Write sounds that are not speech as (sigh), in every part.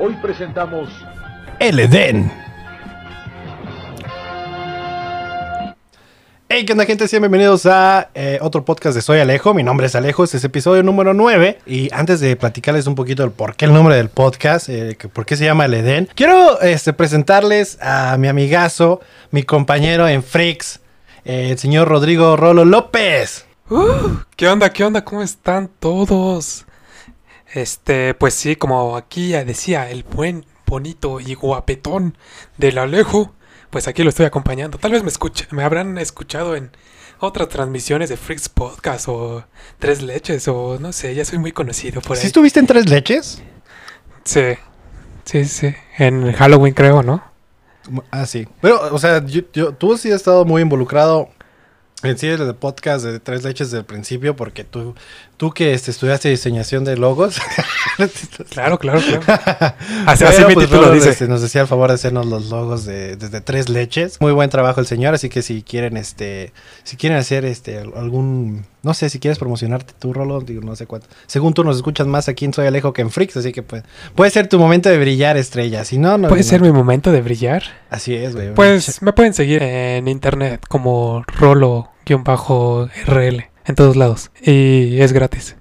Hoy presentamos El Edén. Hey, ¿qué onda gente? Sean bienvenidos a eh, otro podcast de Soy Alejo. Mi nombre es Alejo, este es episodio número 9. Y antes de platicarles un poquito el por qué el nombre del podcast, eh, que por qué se llama El Edén, quiero este, presentarles a mi amigazo, mi compañero en Freaks, eh, el señor Rodrigo Rolo López. Uh, ¿Qué onda? ¿Qué onda? ¿Cómo están todos? Este, pues sí, como aquí ya decía, el buen, bonito y guapetón del Alejo, pues aquí lo estoy acompañando. Tal vez me escuche, me habrán escuchado en otras transmisiones de Freaks Podcast o Tres Leches o no sé, ya soy muy conocido por ahí. ¿Sí estuviste en Tres Leches? Sí, sí, sí. En Halloween creo, ¿no? Ah, sí. Pero, o sea, yo, yo- tú sí has estado muy involucrado en sí el podcast de Tres Leches desde el principio, porque tú, tú que este, estudiaste diseñación de logos. (laughs) Claro, claro, claro. (laughs) Así, así mi pues, título dice. este, nos decía el favor de hacernos los logos de, desde Tres Leches. Muy buen trabajo el señor, así que si quieren, este, si quieren hacer este al- algún, no sé, si quieres promocionarte tú, Rolo, digo, no sé cuánto. Según tú nos escuchas más aquí en Soy Alejo que en Freaks, así que pues, puede ser tu momento de brillar, estrella. Si no, no. ¿Puede no. ser mi momento de brillar? Así es, güey. Pues me pueden seguir en internet como Rolo-RL en todos lados. Y es gratis.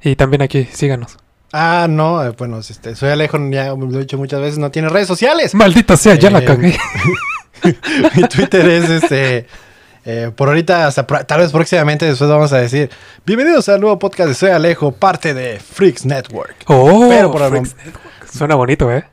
Y también aquí, síganos. Ah, no, eh, bueno, este, soy Alejo, ya lo he dicho muchas veces, no tiene redes sociales. Maldita sea, ya la Eh, cagué. (laughs) Mi Twitter es este. eh, por ahorita, hasta tal vez próximamente después vamos a decir: Bienvenidos al nuevo podcast de Soy Alejo, parte de Freaks Network. Oh, pero por el Freaks Network. Suena bonito, ¿eh?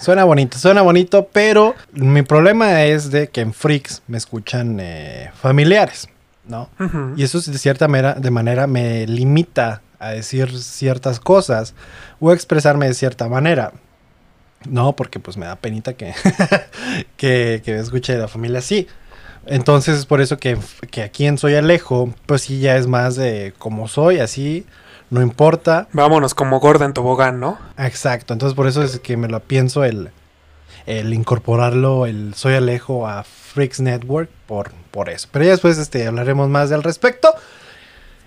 Suena bonito, suena bonito, pero mi problema es de que en Freaks me escuchan eh, familiares, ¿no? Y eso de cierta manera, de manera me limita a decir ciertas cosas o a expresarme de cierta manera. No, porque pues me da penita que, (laughs) que, que me escuche la familia así. Entonces es por eso que, que aquí en Soy Alejo, pues sí ya es más de como soy, así, no importa. Vámonos como gorda en tobogán, ¿no? Exacto, entonces por eso es que me lo pienso el, el incorporarlo, el Soy Alejo a Freaks Network, por, por eso. Pero ya después este, hablaremos más del respecto.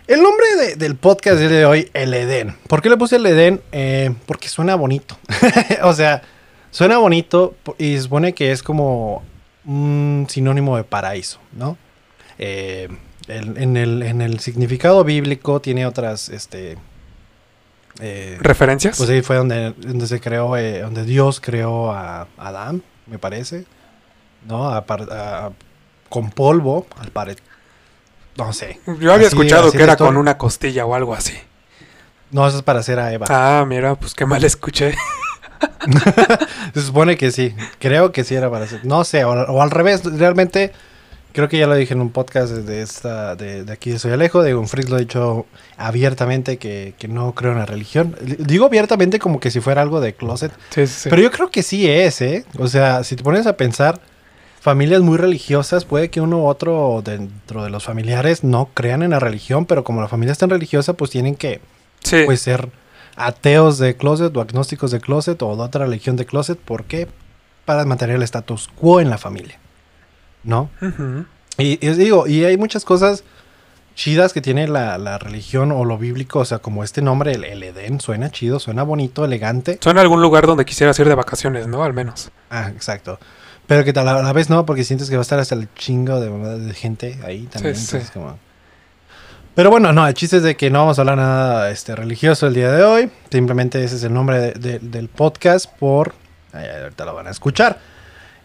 El nombre de- del podcast de hoy, El Edén. ¿Por qué le puse El Edén? Eh, porque suena bonito. (laughs) o sea, suena bonito y se supone que es como un sinónimo de paraíso, ¿no? Eh, el- en, el, en el significado bíblico tiene otras, este... eh, ¿Referencias? pues ahí fue donde, donde se creó, eh, donde Dios creó a Adán, me parece. ¿No? A par- a- con polvo, al parecer. No sé. Yo había así- escuchado así que era con una costilla o algo así. No, eso es para hacer a Eva. Ah, mira, pues qué mal escuché. (laughs) Se supone que sí. Creo que sí era para hacer. No sé, o, o al revés. Realmente, creo que ya lo dije en un podcast de, esta, de, de aquí de Soy Alejo. De un Freak lo he dicho abiertamente que, que no creo en la religión. Digo abiertamente como que si fuera algo de closet. Sí, sí, sí. Pero yo creo que sí es, ¿eh? O sea, si te pones a pensar, familias muy religiosas, puede que uno u otro dentro de los familiares no crean en la religión, pero como la familia es tan religiosa, pues tienen que pues, ser ateos de closet o agnósticos de closet o de otra religión de closet. ¿Por qué? Para mantener el status quo en la familia, ¿no? Y, digo, y hay muchas cosas chidas que tiene la, la religión o lo bíblico, o sea, como este nombre, el, el Edén, suena chido, suena bonito, elegante. Suena a algún lugar donde quisieras ir de vacaciones, ¿no? Al menos. Ah, exacto. Pero que a la vez no, porque sientes que va a estar hasta el chingo de, de gente ahí también. Sí, entonces sí. como- Pero bueno, no, el chiste es de que no vamos a hablar nada este, religioso el día de hoy. Simplemente ese es el nombre de- de- del podcast por... ay, ahorita lo van a escuchar.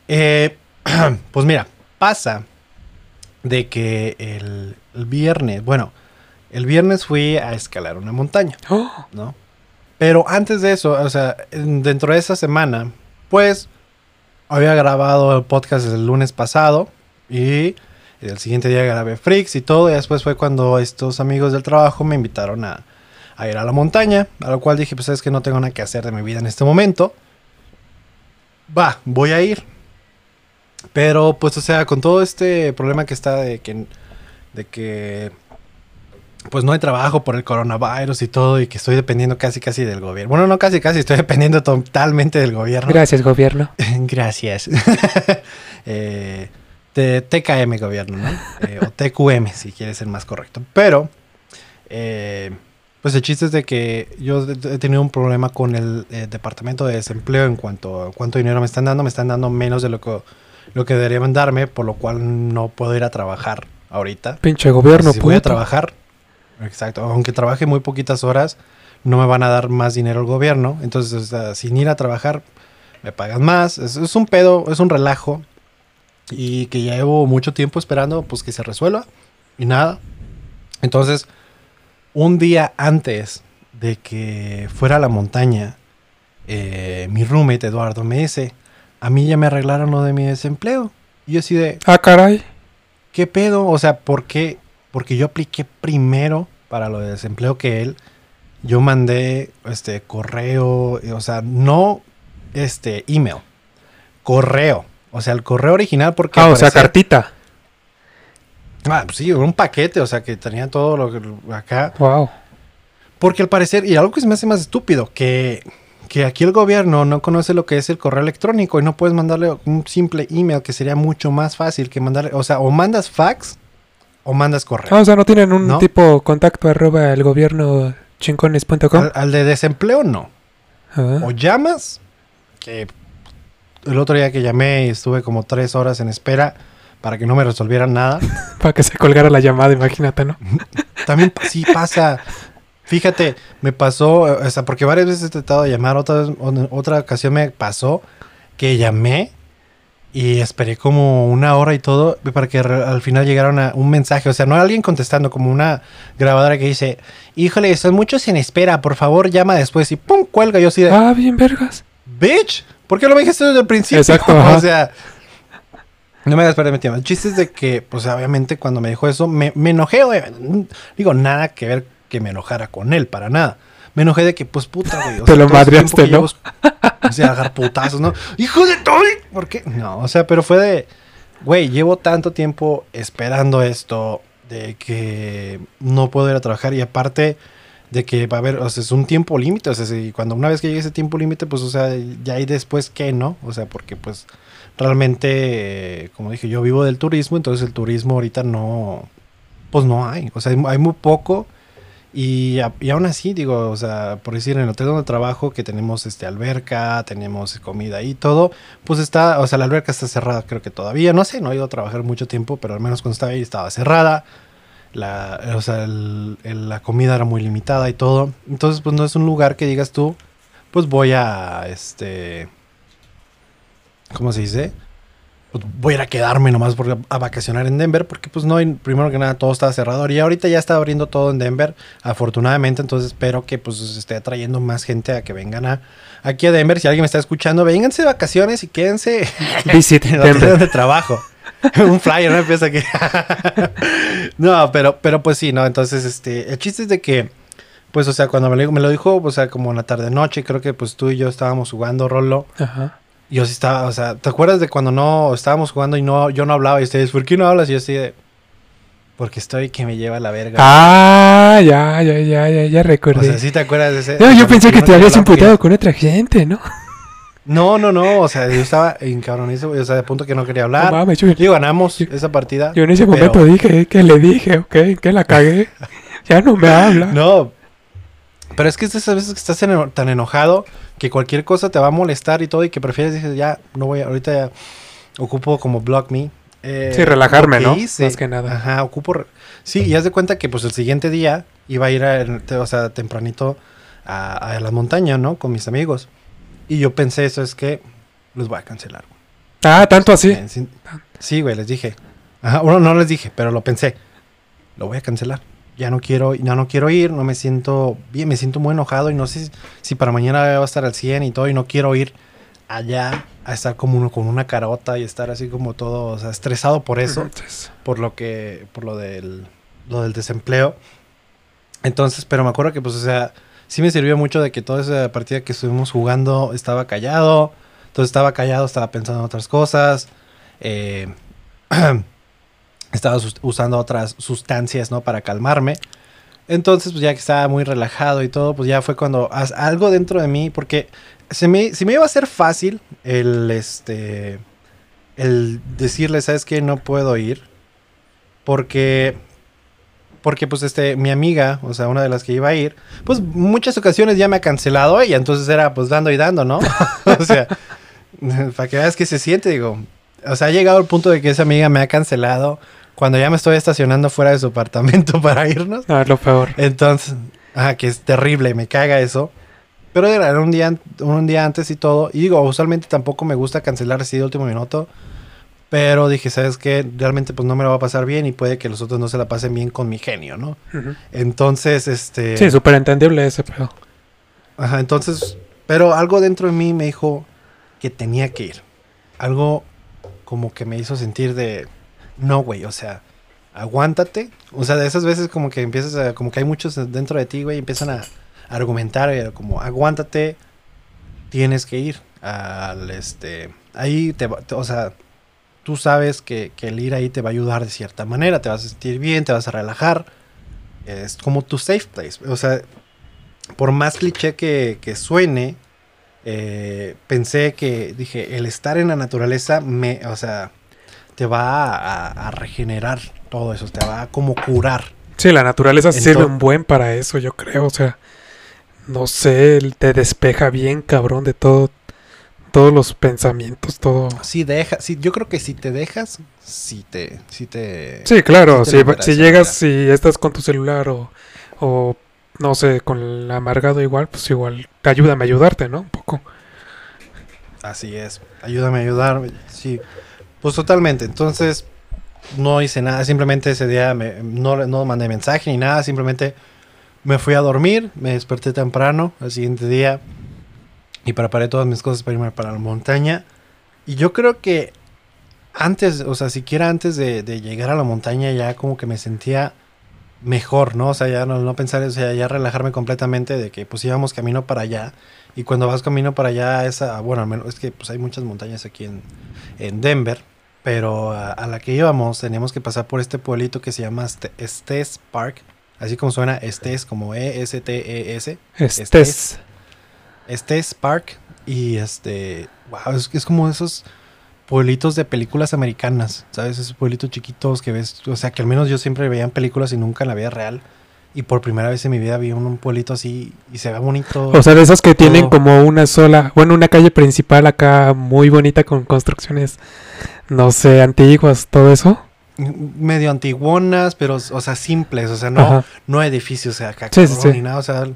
Eh, (clears throat) pues mira, pasa de que el, el viernes, bueno, el viernes fui a escalar una montaña. Oh, ¿no? Pero antes de eso, o sea, en- dentro de esa semana, pues había grabado el podcast el lunes pasado y el siguiente día grabé Freaks y todo. Y después fue cuando estos amigos del trabajo me invitaron a, a ir a la montaña, a lo cual dije, pues es que no tengo nada que hacer de mi vida en este momento. Va, voy a ir. Pero pues, o sea, con todo este problema que está de que, de que pues no hay trabajo por el coronavirus y todo y que estoy dependiendo casi casi del gobierno. Bueno, no casi casi, estoy (laughs) dependiendo totalmente del gobierno. Gracias, gobierno. (laughs) Gracias. (laughs) Eh, de TKM gobierno, ¿no? Eh, o TQM, si quieres ser más correcto. Pero, eh, Pues el chiste es de que yo he tenido un problema con el eh, departamento de desempleo en cuanto a cuánto dinero me están dando. Me están dando menos de lo que, lo que deberían darme, por lo cual no puedo ir a trabajar ahorita. Pinche gobierno, si voy a trabajar, exacto, aunque trabaje muy poquitas horas, no me van a dar más dinero el gobierno. Entonces, o sea, sin ir a trabajar, me pagan más. Es, es un pedo, es un relajo. Y que ya llevo mucho tiempo esperando, pues que se resuelva. Y nada. Entonces, un día antes de que fuera a la montaña, eh, mi roommate Eduardo me dice, a mí ya me arreglaron lo de mi desempleo. Y yo así de, Ah, caray. ¿qué pedo? O sea, ¿por qué? Porque yo apliqué primero para lo de desempleo que él. Yo mandé este correo, eh, o sea, no este email, correo. O sea, el correo original porque Ah, o sea, cartita. Ah, pues sí, un paquete, o sea, que tenía todo lo que acá. Wow. Porque al parecer, y algo que se me hace más estúpido, que, que aquí el gobierno no conoce lo que es el correo electrónico y no puedes mandarle un simple email que sería mucho más fácil que mandarle, o sea, o mandas fax o mandas correo. Ah, o sea, no tienen un ¿No? tipo contacto arroba el gobierno chincones.com. Al, al de desempleo no. Ah. O llamas, que el otro día que llamé estuve como tres horas en espera para que no me resolvieran nada. (laughs) Para que se colgara la llamada, imagínate, ¿no? (laughs) También sí pasa. Fíjate, me pasó, o sea, porque varias veces he tratado de llamar, otra, vez- otra ocasión me pasó que llamé y esperé como una hora y todo para que al final llegara una- un mensaje, o sea, no alguien contestando, como una grabadora que dice, híjole, son muchos en espera, por favor llama después y pum, cuelga, yo así de, Ah, bien vergas. bitch, ¿por qué lo me dijiste desde el principio? Exacto, (laughs) o sea, no me hagas perder mi tiempo. El chiste es de que, pues obviamente cuando me dijo eso, me, me enojé. Digo, nada que ver que me enojara con él, para nada. Me enojé de que, pues puta, güey. o (laughs) Te lo madreaste, ¿no? O sea, agarrar putazos, ¿no? (laughs) ¡Hijo de todo! ¿Por qué? No, o sea, pero fue de, güey, llevo tanto tiempo esperando esto, de que no puedo ir a trabajar y aparte de que va a haber, o sea, es un tiempo límite, o sea, si cuando una vez que llegue ese tiempo límite, pues, o sea, ya hay después que no, o sea, porque pues realmente, eh, como dije, yo vivo del turismo, entonces el turismo ahorita no, pues no hay, o sea, hay, hay muy poco y, y aún así, digo, o sea, por decir, en el hotel donde trabajo, que tenemos este alberca, tenemos comida y todo, pues está, o sea, la alberca está cerrada, creo que todavía, no sé, no he ido a trabajar mucho tiempo, pero al menos cuando estaba ahí estaba cerrada. La, o sea, la comida era muy limitada y todo. Entonces, pues no es un lugar que digas tú, pues voy a, este, ¿cómo se dice? Pues voy a ir a quedarme nomás por, a vacacionar en Denver, porque pues no, primero que nada todo está cerrado. Y ahorita ya está abriendo todo en Denver, afortunadamente. Entonces espero que pues esté atrayendo más gente a que vengan a, aquí a Denver. Si alguien me está escuchando, vénganse de vacaciones y quédense Visit (laughs) en el hotel Denver. donde trabajo. (laughs) un flyer, ¿no? Empieza que... (laughs) no, pero, pero pues sí, ¿no? Entonces, este, el chiste es de que, pues, o sea, cuando me lo, me lo dijo, o sea, como en la tarde-noche, creo que pues tú y yo estábamos jugando Rolo. Ajá. Yo sí estaba, o sea, ¿te acuerdas de cuando no estábamos jugando y no, yo no hablaba y ustedes, ¿por qué no hablas? Y yo así de, porque estoy que me lleva la verga. Ah, ya, ya, ya, ya, ya o recordé. sea, ¿sí te acuerdas de ese? No, yo pensé que te habías imputado con otra gente, ¿no? No, no, no, o sea, yo estaba encabronado, o sea, de punto que no quería hablar. No mames, yo, Digo, ganamos Yo- esa partida. yo en ese pero- momento dije, que le dije? ¿Ok? Que la cagué. (laughs) Ya no me habla. No. Pero es que esas veces que estás tan enojado que cualquier cosa te va a molestar y todo y que prefieres, dices, ya, no voy, ahorita ya ocupo como block me. Eh, Sí, relajarme, ¿no? hice- Más que nada. Ajá, ocupo. Sí, y haz de cuenta que pues el siguiente día iba a ir, a, o sea, tempranito a, a la montaña, ¿no? Con mis amigos. Y yo pensé, eso es que los voy a cancelar. Ah, tanto así. Sí, sí, güey, les dije. Ajá, bueno, no les dije, pero lo pensé. Lo voy a cancelar. Ya no quiero, ya no quiero ir, no me siento bien, me siento muy enojado y no sé si, si para mañana va a estar al 100 y todo y no quiero ir allá a estar como uno con una carota y estar así como todo, o sea, estresado por eso, por lo que, por lo del, lo del desempleo. Entonces, pero me acuerdo que pues, o sea, sí me sirvió mucho de que toda esa partida que estuvimos jugando estaba callado. Entonces estaba callado, estaba pensando en otras cosas. eh, (clears throat) estaba usando otras sustancias, ¿no? Para calmarme. Entonces, pues ya que estaba muy relajado y todo, pues ya fue cuando algo dentro de mí, porque se me, se me iba a hacer fácil el, este, el decirle, ¿sabes qué? No puedo ir. Porque, porque pues este, mi amiga, o sea, una de las que iba a ir, pues muchas ocasiones ya me ha cancelado ella, entonces era pues dando y dando, ¿no? (laughs) o sea, (laughs) para que veas que se siente, digo, o sea, ha llegado el punto de que esa amiga me ha cancelado cuando ya me estoy estacionando fuera de su apartamento (laughs) para irnos. No, es lo peor. Entonces, ajá, que es terrible, me caga eso. Pero era un día, un día antes y todo. Y digo, usualmente tampoco me gusta cancelar así de último minuto. Pero dije, ¿sabes qué? Realmente pues no me lo va a pasar bien y puede que los otros no se la pasen bien con mi genio, ¿no? Ujú. Entonces, este... Sí, súper entendible ese pedo. Ajá, entonces... Pero algo dentro de mí me dijo que tenía que ir. Algo como que me hizo sentir de... No, güey, o sea, aguántate. O sea, de esas veces como que empiezas a... Como que hay muchos dentro de ti, güey, empiezan a argumentar, como aguántate, tienes que ir al este... Ahí te va, o sea, tú sabes que, el ir ahí te va a ayudar de cierta manera, te vas a sentir bien, te vas a relajar. Es como tu safe place. O sea, por más cliché que, que suene, eh, pensé que, dije, el estar en la naturaleza, me, o sea, te va a, a regenerar todo eso, te va a como curar. Sí, la naturaleza sirve un buen para eso, yo creo. O sea, no sé, te despeja bien, cabrón, de todo, todos los pensamientos, todo. Si deja, si, yo creo que si te dejas, si te, si te... Sí, claro, Sí te si, sí, llegas, si estás con tu celular o, o no sé, con el amargado igual, pues igual, ayúdame a ayudarte, ¿no? Un poco. Así es. Ayúdame a ayudar. Sí. Pues totalmente. Entonces, no hice nada. Simplemente ese día me- no, no mandé mensaje ni nada. Simplemente me fui a dormir. Me desperté temprano al siguiente día. Y preparé todas mis cosas para irme para la montaña. Y yo creo que antes, o sea, siquiera antes de, llegar a la montaña, ya como que me sentía mejor, ¿no? O sea, ya no, no pensar, o sea, ya relajarme completamente de que pues íbamos camino para allá. Y cuando vas camino para allá, esa, bueno, al menos es que pues hay muchas montañas aquí en Denver, pero a, a la que íbamos teníamos que pasar por este pueblito que se llama Este- Estes Park, así como suena Estes, como E E-S-T-E-S, Estés. Estes Park, y este, wow, es, es como esos pueblitos de películas americanas, ¿sabes? Esos pueblitos chiquitos que ves, o sea, que al menos yo siempre veía en películas y nunca en la vida real. Y por primera vez en mi vida vi un, un pueblito así y se ve bonito. O sea, de esos que tienen como una sola, bueno, una calle principal acá muy bonita con construcciones, no sé, antiguas, todo eso. medio antiguonas, pero, o sea, simples, o sea, no, Ajá. no edificios, o sea, acá Sí, sí, sí. ni nada, o sea,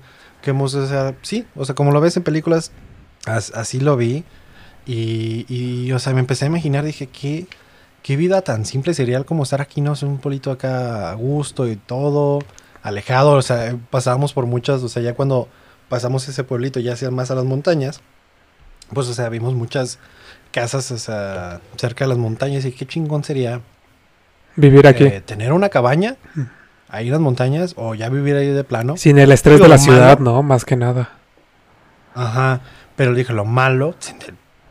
que hemos, o sea, sí, o sea, como lo ves en películas, as- así lo vi, y, y, o sea, me empecé a imaginar, dije, ¿qué, qué vida tan simple sería como estar aquí, no sé, un pueblito acá a gusto y todo, alejado, o sea, pasábamos por muchas, o sea, ya cuando pasamos ese pueblito, ya hacia más a las montañas, pues, o sea, vimos muchas casas, o sea, cerca de las montañas, y qué chingón sería Vivir aquí. eh, tener una cabaña ahí en las montañas o ya vivir ahí de plano. Sin el estrés Digo, de la ciudad, malo- ¿no? Más que nada. Ajá. Pero dije, lo malo,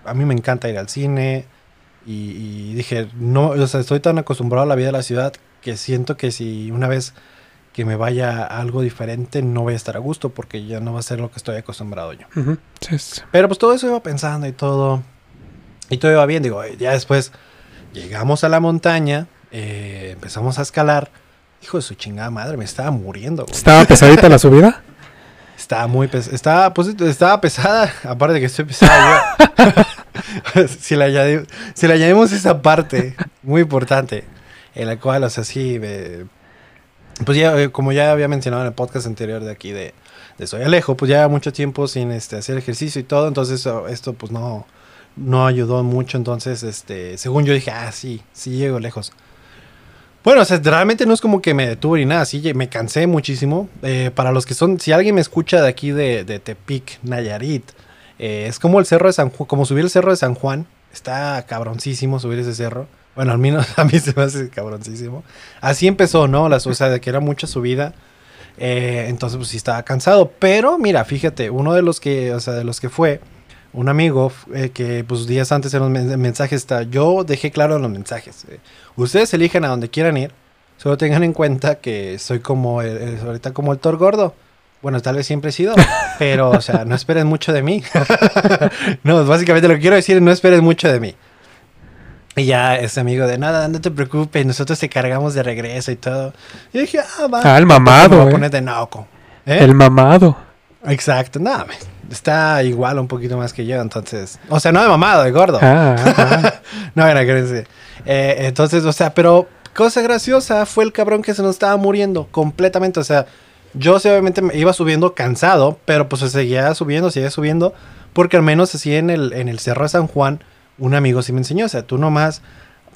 a mí me encanta ir al cine y, y dije, no, o sea, estoy tan acostumbrado a la vida de la ciudad que siento que si una vez que me vaya a algo diferente no voy a estar a gusto porque ya no va a ser lo que estoy acostumbrado yo. Ujú, sí, sí. Pero pues todo eso iba pensando y todo. Y todo iba bien. Digo, ya después llegamos a la montaña, eh, empezamos a escalar. Hijo de su chingada madre, me estaba muriendo. güey. ¿Estaba pesadita la subida? (laughs) Estaba muy pesada. Estaba, pues, estaba pesada. (laughs) Aparte de que estoy pesada yo. (laughs) si, le añadi- si añadimos esa parte muy importante, en la cual, o sea, sí, me- pues ya, eh, como ya había mencionado en el podcast anterior de aquí de, de Soy Alejo, pues ya mucho tiempo sin este, hacer ejercicio y todo, entonces oh, esto pues no, no ayudó mucho, entonces, este, según yo dije, ah, sí, sí llego lejos. Bueno, o sea, realmente no es como que me detuve ni nada, sí, me cansé muchísimo. Eh, para los que son, si alguien me escucha de aquí de, de Tepic, Nayarit, eh, es como el cerro de San Juan, como subir el cerro de San Juan, está cabroncísimo subir ese cerro. Bueno, al menos (laughs) a mí se me hace cabroncísimo. Así empezó, ¿no? Las, o sea, de que era mucha subida. Eh, entonces, pues sí estaba cansado. Pero, mira, fíjate, uno de los que, o sea, de los que fue, un amigo eh, que, pues días antes en los men- mensajes está, yo dejé claro en los mensajes. eh, ustedes eligen a donde quieran ir. Solo tengan en cuenta que soy como, el- el- ahorita como el Thor gordo. Bueno, tal vez siempre he sido, pero, o sea, no esperen mucho de mí. (laughs) no, básicamente lo que quiero decir es no esperen mucho de mí. Y ya ese amigo de nada, no te preocupes, nosotros te cargamos de regreso y todo. Y dije, ah, va. Ah, el mamado, Me eh. de naco. ¿Eh? El mamado. Exacto, nada, me- está igual un poquito más que yo, entonces. O sea, no de mamado, de gordo. Ah, ah, (laughs) no, era que eh, Entonces, o sea, pero cosa graciosa fue el cabrón que se nos estaba muriendo completamente. O sea, yo sí, obviamente me iba subiendo cansado, pero pues seguía subiendo, seguía subiendo, porque al menos así en el, en el Cerro de San Juan, un amigo sí me enseñó. O sea, tú nomás,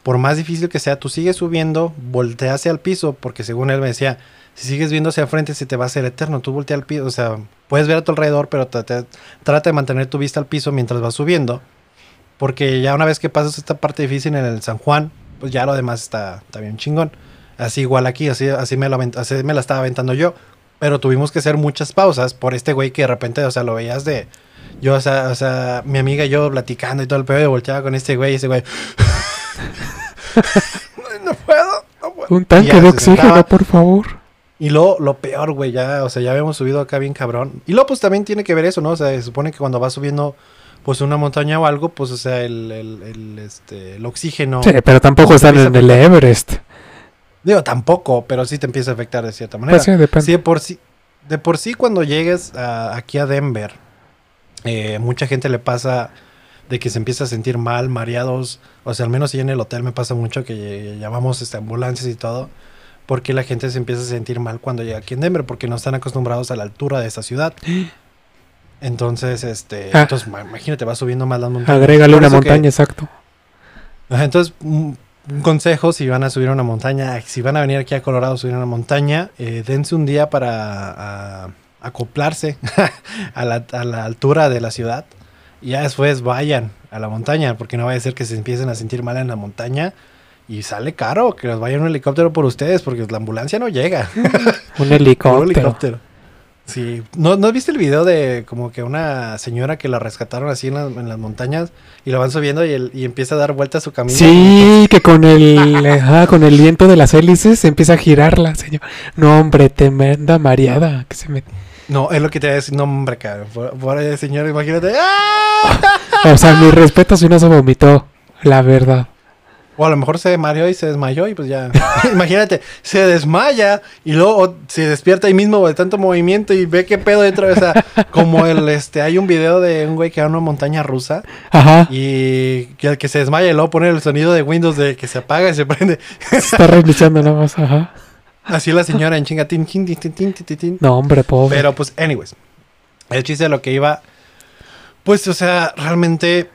por más difícil que sea, tú sigues subiendo, voltea hacia el piso, porque según él me decía, si sigues viendo hacia frente, se te va a hacer eterno. Tú voltea al piso, o sea, puedes ver a tu alrededor, pero trata, de mantener tu vista al piso mientras vas subiendo. Porque ya una vez que pasas esta parte difícil en el San Juan, pues ya lo demás está, está bien chingón. Así igual aquí, así, así, me avent- así me la estaba aventando yo. Pero tuvimos que hacer muchas pausas por este güey que de repente, o sea, lo veías de... Yo, o sea, o sea, mi amiga y yo platicando y todo el pedo, y volteaba con este güey y ese güey... no puedo, no puedo. Un tanque ya de oxígeno, por favor. Y luego, lo peor, güey, ya, o sea, ya habíamos subido acá bien cabrón. Y luego, pues también tiene que ver eso, ¿no? O sea, se supone que cuando vas subiendo, pues una montaña o algo, pues, o sea, el, el, el, este, el oxígeno. Sí, pero tampoco están en el Everest. Digo, tampoco, pero sí te empieza a afectar de cierta manera. Pues sí, depende. Sí, de por sí, de por sí cuando llegues a- aquí a Denver, eh, mucha gente le pasa de que se empieza a sentir mal, mareados. O sea, al menos ahí en el hotel me pasa mucho que llamamos este, ambulancias y todo. Porque la gente se empieza a sentir mal cuando llega aquí en Denver, porque no están acostumbrados a la altura de esta ciudad. (gasps) Entonces, este, Ah. entonces ma- imagínate, vas subiendo más las montañas. Agrégale una que- montaña, exacto. Entonces, un, consejo, si van a subir a una montaña, si van a venir aquí a Colorado a subir a una montaña, eh, dense un día para a- acoplarse (laughs) a, la, a la altura de la ciudad. Y ya después vayan a la montaña, porque no vaya a ser que se empiecen a sentir mal en la montaña. Y sale caro que los vaya un helicóptero por ustedes, porque la ambulancia no llega. Un (laughs) Un helicóptero. Sí. ¿No, ¿No viste el video de como que una señora que la rescataron así en, la- en las montañas y la van subiendo y, el- y empieza a dar vueltas su camino? Sí, que con el, (laughs) ajá, con el viento de las hélices empieza a girar la señora. No, hombre, tremenda mareada. Que se me... No, es lo que te voy a decir. No, hombre, cabrón. Por, por ahí, señor, imagínate. ¡ah! O sea, (laughs) mi respeto si no se vomitó. La verdad. O a lo mejor se mareó y se desmayó y pues ya. (laughs) imagínate, se desmaya y luego se despierta ahí mismo de tanto movimiento y ve qué pedo dentro. O sea, como el, este, hay un video de un güey que va a una montaña rusa Ajá. y que el que se desmaya y luego pone el sonido de Windows de que se apaga y se prende. Se está reiniciando nada más. Ajá. Así la señora en chinga. tin, tin, tin, tin, tin, tin, tin. No, hombre, pobre. Pero pues, anyways. El chiste de lo que iba. Pues, o sea, realmente.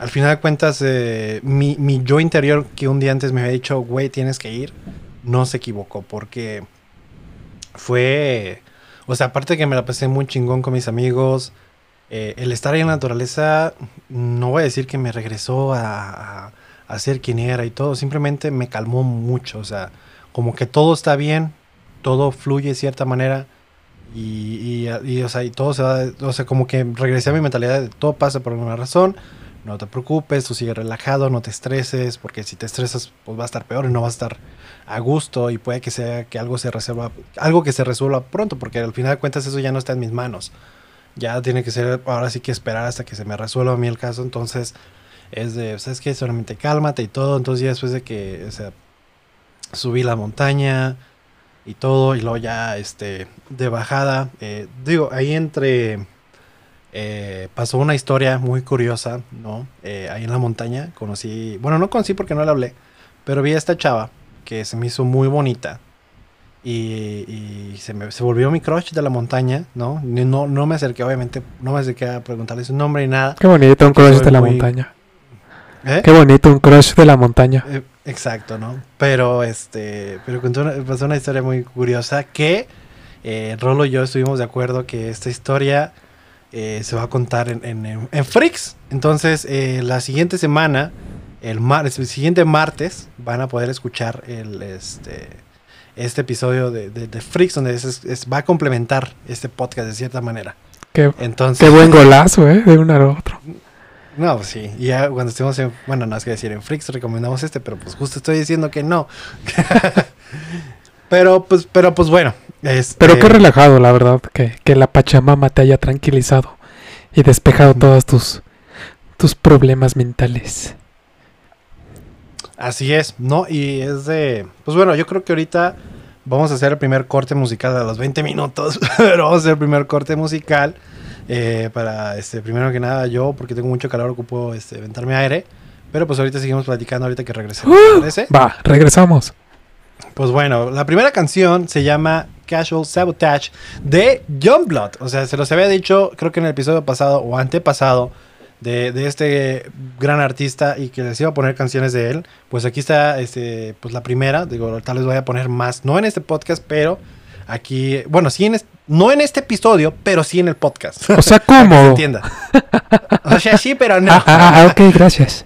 Al final de cuentas, eh, mi, mi yo interior que un día antes me había dicho, güey, tienes que ir, no se equivocó. Porque fue. O sea, aparte de que me la pasé muy chingón con mis amigos. eh, el estar ahí en la naturaleza, no voy a decir que me regresó a, a, a ser quien era y todo. Simplemente me calmó mucho. O sea, como que todo está bien, todo fluye de cierta manera. Y, y, o sea, y todo se va, o sea, como que regresé a mi mentalidad de todo pasa por alguna razón, no te preocupes, tú sigue relajado, no te estreses, porque si te estresas, pues va a estar peor y no va a estar a gusto y puede que sea que algo se resuelva, algo que se resuelva pronto, porque al final de cuentas eso ya no está en mis manos. Ya tiene que ser, ahora sí que esperar hasta que se me resuelva a mí el caso, entonces es de, ¿sabes qué? Solamente cálmate y todo, entonces ya después de que, o sea, subí la montaña, y todo, y luego ya este de bajada, eh, digo, ahí entre eh, pasó una historia muy curiosa, ¿no? Eh, ahí en la montaña conocí, bueno, no conocí porque no le hablé, pero vi a esta chava que se me hizo muy bonita y, y se, me, se volvió mi crush de la montaña, ¿no? No, no me acerqué, obviamente, no me acerqué a preguntarle su nombre ni nada. Qué bonito un crush de la muy- montaña. ¿Eh? Qué bonito un crush de la montaña. Eh, exacto, ¿no? Pero este, pero contó una, pasó una historia muy curiosa que eh, Rolo y yo estuvimos de acuerdo que esta historia eh, se va a contar en, en, en- Freaks. Entonces, eh, la siguiente semana, el, mar, el siguiente martes, van a poder escuchar el este este episodio de, de, de Freaks, donde es- es- va a complementar este podcast de cierta manera. Qué, Entonces, qué buen (laughs) golazo, ¿eh? De uno al otro. No, pues sí. Ya cuando estemos en. Bueno, no es que decir en Freaks recomendamos este, pero pues justo estoy diciendo que no. (laughs) pero pues, pero pues bueno. Pero qué este, relajado, la verdad, que, que, la Pachamama te haya tranquilizado y despejado todos tus, tus problemas mentales. Así es, ¿no? Y es de... Pues bueno, yo creo que ahorita vamos a hacer el primer corte musical a los 20 minutos, (laughs) pero vamos a hacer el primer corte musical eh, para, este, primero que nada yo, porque tengo mucho calor, ocupo este, ventarme aire, pero pues ahorita seguimos platicando, ahorita que regresemos. Uh, ¿Parece? Va, regresamos. Pues bueno, la primera canción se llama Casual Sabotage de Youngblood. O sea, se los había dicho, creo que en el episodio pasado o antepasado, de, de este gran artista y que les iba a poner canciones de él. Pues aquí está este, pues la primera. Digo, tal vez voy a poner más, no en este podcast, pero aquí, bueno, sí en es- no en este episodio, pero sí en el podcast. O sea, que se ¿cómo? entienda. O sea, sí, pero no. Ah, ah, ah, ok, gracias.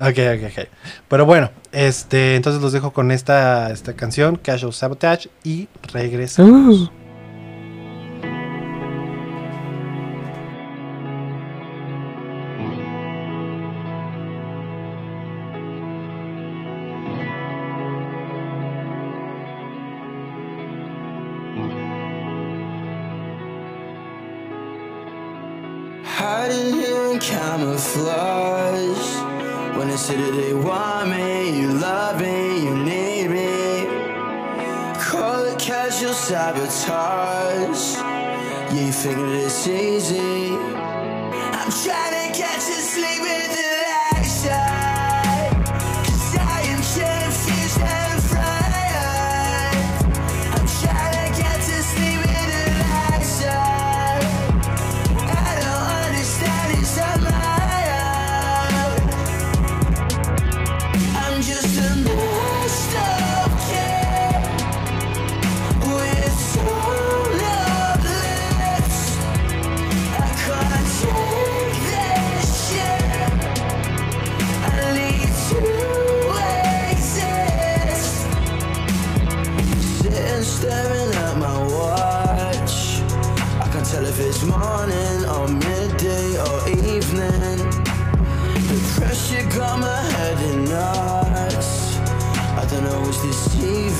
Ok, ok, ok. Pero bueno, este, entonces los dejo con esta, esta canción, Casual Sabotage, y regresamos. Uh. Hiding here in camouflage. When they say that they want me, you love me, you need me. Call it casual sabotage. You figure it's easy. I'm trying to catch you sleep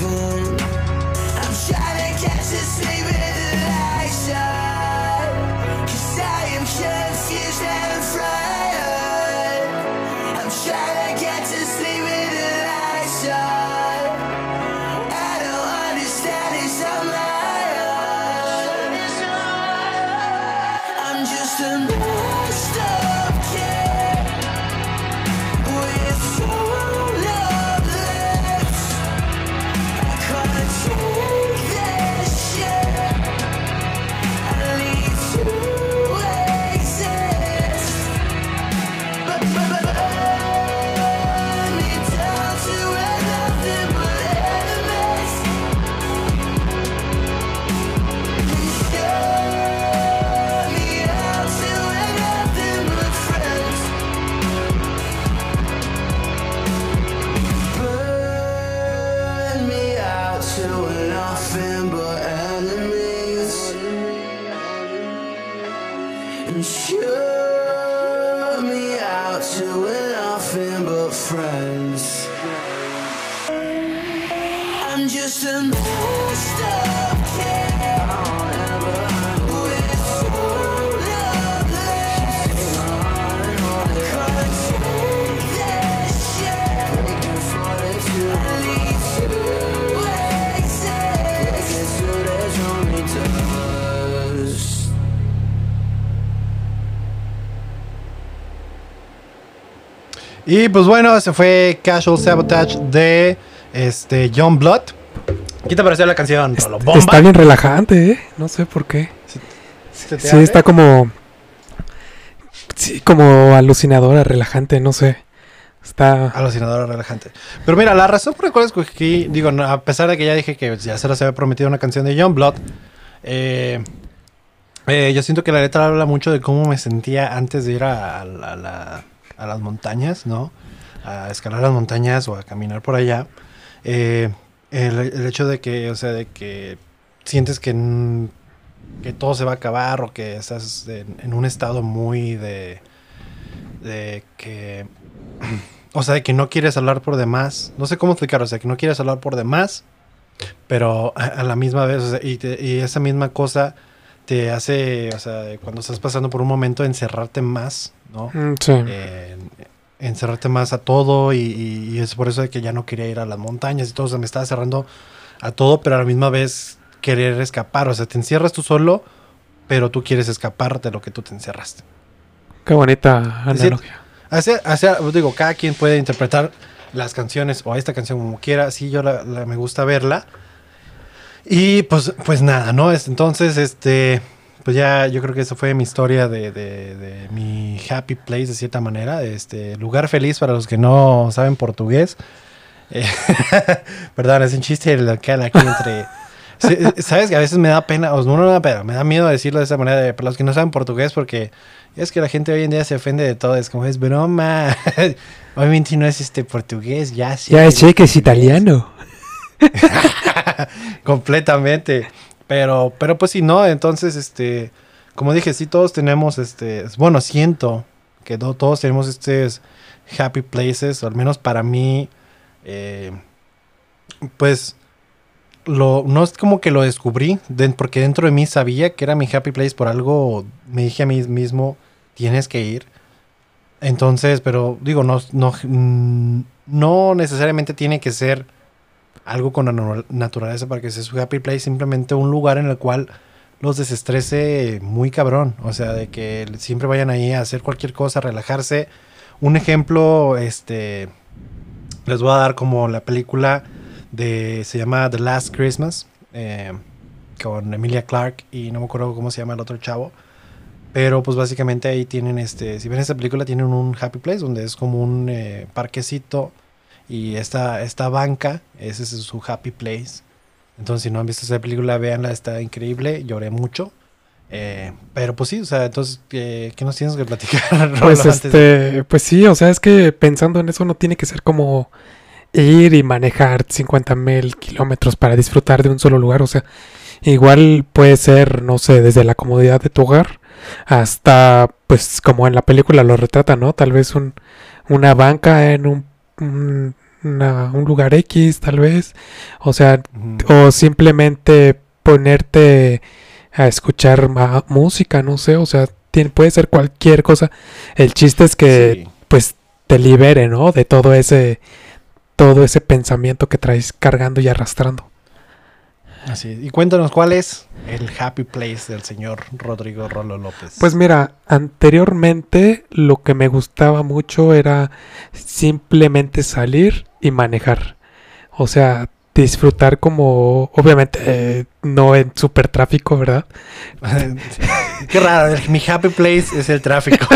over out to nothing but enemies. And shut Y pues bueno, se fue Casual Sabotage de este John Blood. ¿Qué te pareció la canción? ¿Bomba? Está bien relajante, ¿eh? No sé por qué. ¿Se te Sí, hace? está como... Sí, como alucinadora, relajante, no sé. Está... Alucinadora, relajante. Pero mira, la razón por la cual escogí, digo, a pesar de que ya dije que ya se les había prometido una canción de John Blood, eh, eh, yo siento que la letra habla mucho de cómo me sentía antes de ir a, a la- a las montañas, ¿no? A escalar las montañas o a caminar por allá. Eh, el, hecho de que, o sea, de que sientes que, que todo se va a acabar o que estás en, en un estado muy de, de que (clears throat) o sea, de que no quieres hablar por demás. No sé cómo explicarlo. O sea, que no quieres hablar por demás. Pero a, a la misma vez, o sea, y, te- y esa misma cosa te hace, o sea, cuando estás pasando por un momento, encerrarte más, ¿no? Mm, Sí. En, encerrarte más a todo y, y- y es por eso de que ya no quería ir a las montañas y todo, se me estaba cerrando a todo, pero a la misma vez querer escapar, o sea, te encierras tú solo, pero tú quieres escapar de lo que tú te encerraste. Qué bonita analogía. Hace, hace, digo, cada quien puede interpretar las canciones o esta canción como quiera, sí, yo la, la- me gusta verla. Y pues, pues nada, ¿no? Es- Entonces, este, pues ya yo creo que esa fue mi historia de, de- de mi happy place de cierta manera, este, lugar feliz para los que no saben portugués. Eh, (laughs) perdón, es un chiste local aquí entre... (laughs) Eh, Sabes que a veces me da pena, o no, no me da pena, me da miedo decirlo de esa manera, de, para los que no saben portugués, porque es que la gente hoy en día se ofende de todo, es como es broma. (laughs) Obviamente no es este portugués, ya sí. Ya sé que es italiano. Completamente. Pero, pero pues sí, no, entonces, este, como dije, sí, todos tenemos, este, bueno, siento que to- todos tenemos estos happy places, o al menos para mí, eh, pues, lo, no es como que lo descubrí, de- porque dentro de mí sabía que era mi happy place por algo, me dije a mí mismo, tienes que ir. Entonces, pero digo, no, no, no necesariamente tiene que ser algo con la naturaleza para que sea su happy place, simplemente un lugar en el cual los desestrese muy cabrón. O sea, de que siempre vayan ahí a hacer cualquier cosa, relajarse. Un ejemplo, este, les voy a dar como la película de, se llama The Last Christmas, eh, con Emilia Clarke y no me acuerdo cómo se llama el otro chavo. Pero pues básicamente ahí tienen este, si ven esta película tienen un happy place donde es como un eh, parquecito y esta, esta banca, ese es su happy place. Entonces si no han visto esa película, véanla, está increíble, lloré mucho. Eh, pero pues sí, o sea, entonces, eh, ¿qué nos tienes que platicar? (laughs) Rolo, Pues de- este, pues sí, o sea, es que pensando en eso no tiene que ser como ir y manejar 50 mil kilómetros para disfrutar de un solo lugar. O sea, igual puede ser, no sé, desde la comodidad de tu hogar hasta, pues como en la película lo retrata, ¿no? Tal vez un, una banca en un, un, una- un lugar X, tal vez. O sea, o simplemente ponerte a escuchar música, no sé, o sea, tiene, puede ser cualquier cosa. El chiste es que Sí. pues te libere, ¿no? De todo ese todo ese pensamiento que traes cargando y arrastrando. Así es. Y cuéntanos cuál es el happy place del señor Rodrigo Rolo López. Pues mira, anteriormente lo que me gustaba mucho era simplemente salir y manejar. O sea, disfrutar como, obviamente, eh, no en super tráfico, ¿verdad? (laughs) Qué raro, mi happy place es el tráfico.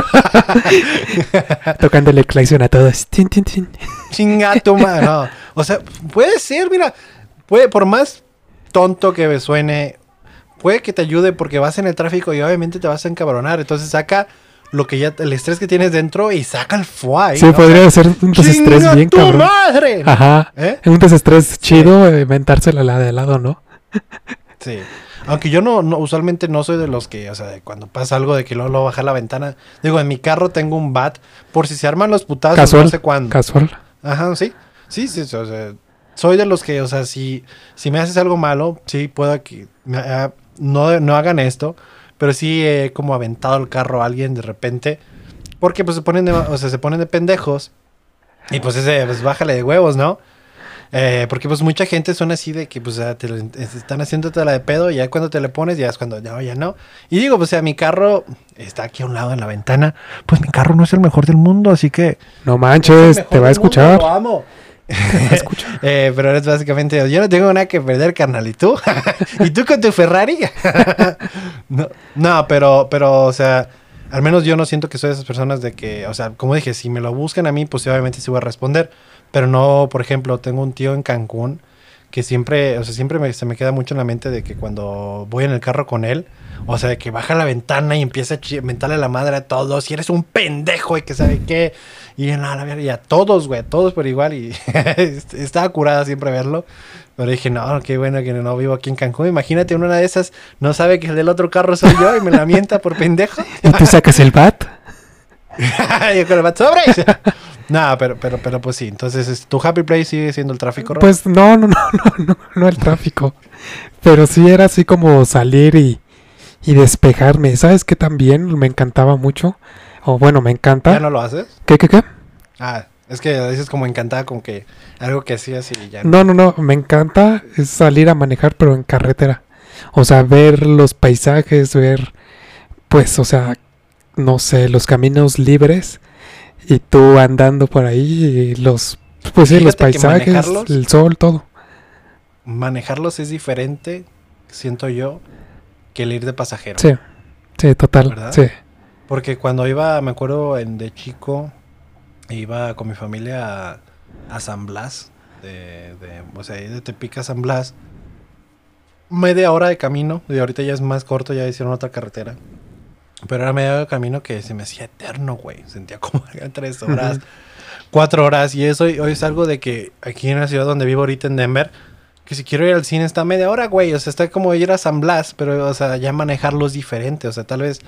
(laughs) Tocándole claxon a todos. Tin, tin, tin. Chinga tu madre. No. O sea, puede ser, mira, puede, por más tonto que me suene, puede que te ayude porque vas en el tráfico y obviamente te vas a encabronar. Entonces saca lo que ya, el estrés que tienes dentro y saca el fuá. Sí, podría ser un desestrés ¡Chinga bien tu cabrón. madre! Ajá. ¿Eh? Un desestrés chido, eh, inventársela la de lado, ¿no? Sí. Aunque yo no, no, usualmente no soy de los que, o sea, de cuando pasa algo de que luego, luego bajar la ventana. Digo, en mi carro tengo un bat por si se arman los putazos, Casual. no sé cuándo. Casual. Ajá, sí. Sí, sí, sí, o sea, soy de los que, o sea, si, si me haces algo malo, sí, puedo ah, no, no hagan esto, pero sí he como aventado el carro a alguien de repente, porque pues se ponen de, o sea, se ponen de pendejos y pues ese, pues bájale de huevos, ¿no? Eh, porque pues mucha gente son así de que pues te, lo- están haciéndote la de pedo y ya cuando te le pones ya es cuando ya, ya no. Y digo, pues o sea, mi carro está aquí a un lado en la ventana, pues mi carro no es el mejor del mundo, así que... No manches, te va a del mundo, escuchar. Lo amo. (laughs) Eh, pero es básicamente, yo no tengo nada que perder, carnal. ¿Y tú? (laughs) ¿Y tú con tu Ferrari? (laughs) no, no, pero, pero, o sea, al menos yo no siento que soy de esas personas de que, o sea, como dije, si me lo buscan a mí, pues obviamente sí voy a responder. Pero no, por ejemplo, tengo un tío en Cancún que siempre, o sea, siempre me- se me queda mucho en la mente de que cuando voy en el carro con él, o sea, de que baja la ventana y empieza a mentarle la madre a todos, y eres un pendejo y que sabe qué, y, no, la y a todos, güey, a todos por igual, y (laughs) estaba curada siempre verlo, pero dije, no, qué bueno que no vivo aquí en Cancún, imagínate una de esas, no sabe que el del otro carro soy yo y me la mienta por pendejo. (laughs) ¿Y tú sacas el bat? (laughs) yo con el bat sobre. No, pero, pero, pero pues sí, entonces es- tu happy place sigue siendo el tráfico. Pues no, no, no, (laughs) no, no, no el tráfico. Pero sí era así como salir y, y despejarme. ¿Sabes qué también me encantaba mucho? O bueno, me ¿Ya encanta. no lo haces? ¿Qué, qué, qué? Ah, es que dices como encantada con que algo que hacías y ya No, no, no, me encanta es salir a manejar, pero en carretera. O sea, ver los paisajes, ver, pues, o sea, no sé, los caminos libres y tú andando por ahí y los, pues sí, los paisajes, el sol, todo. Manejarlos es diferente, siento yo, que el ir de pasajero. Sí, sí, total, ¿Verdad? sí. Porque cuando iba, me acuerdo en de chico, iba con mi familia a, a San Blas, de, de, o sea, de Tepic a San Blas, media hora de camino, y ahorita ya es más corto, ya hicieron otra carretera. Pero era de camino que se me hacía eterno, güey. Sentía como (laughs) tres horas, cuatro horas. Y eso hoy es algo de que aquí en la ciudad donde vivo ahorita en Denver, que si quiero ir al cine está media hora, güey. O sea, está como ir a San Blas, pero, o sea, ya manejarlo es diferente. O sea, tal vez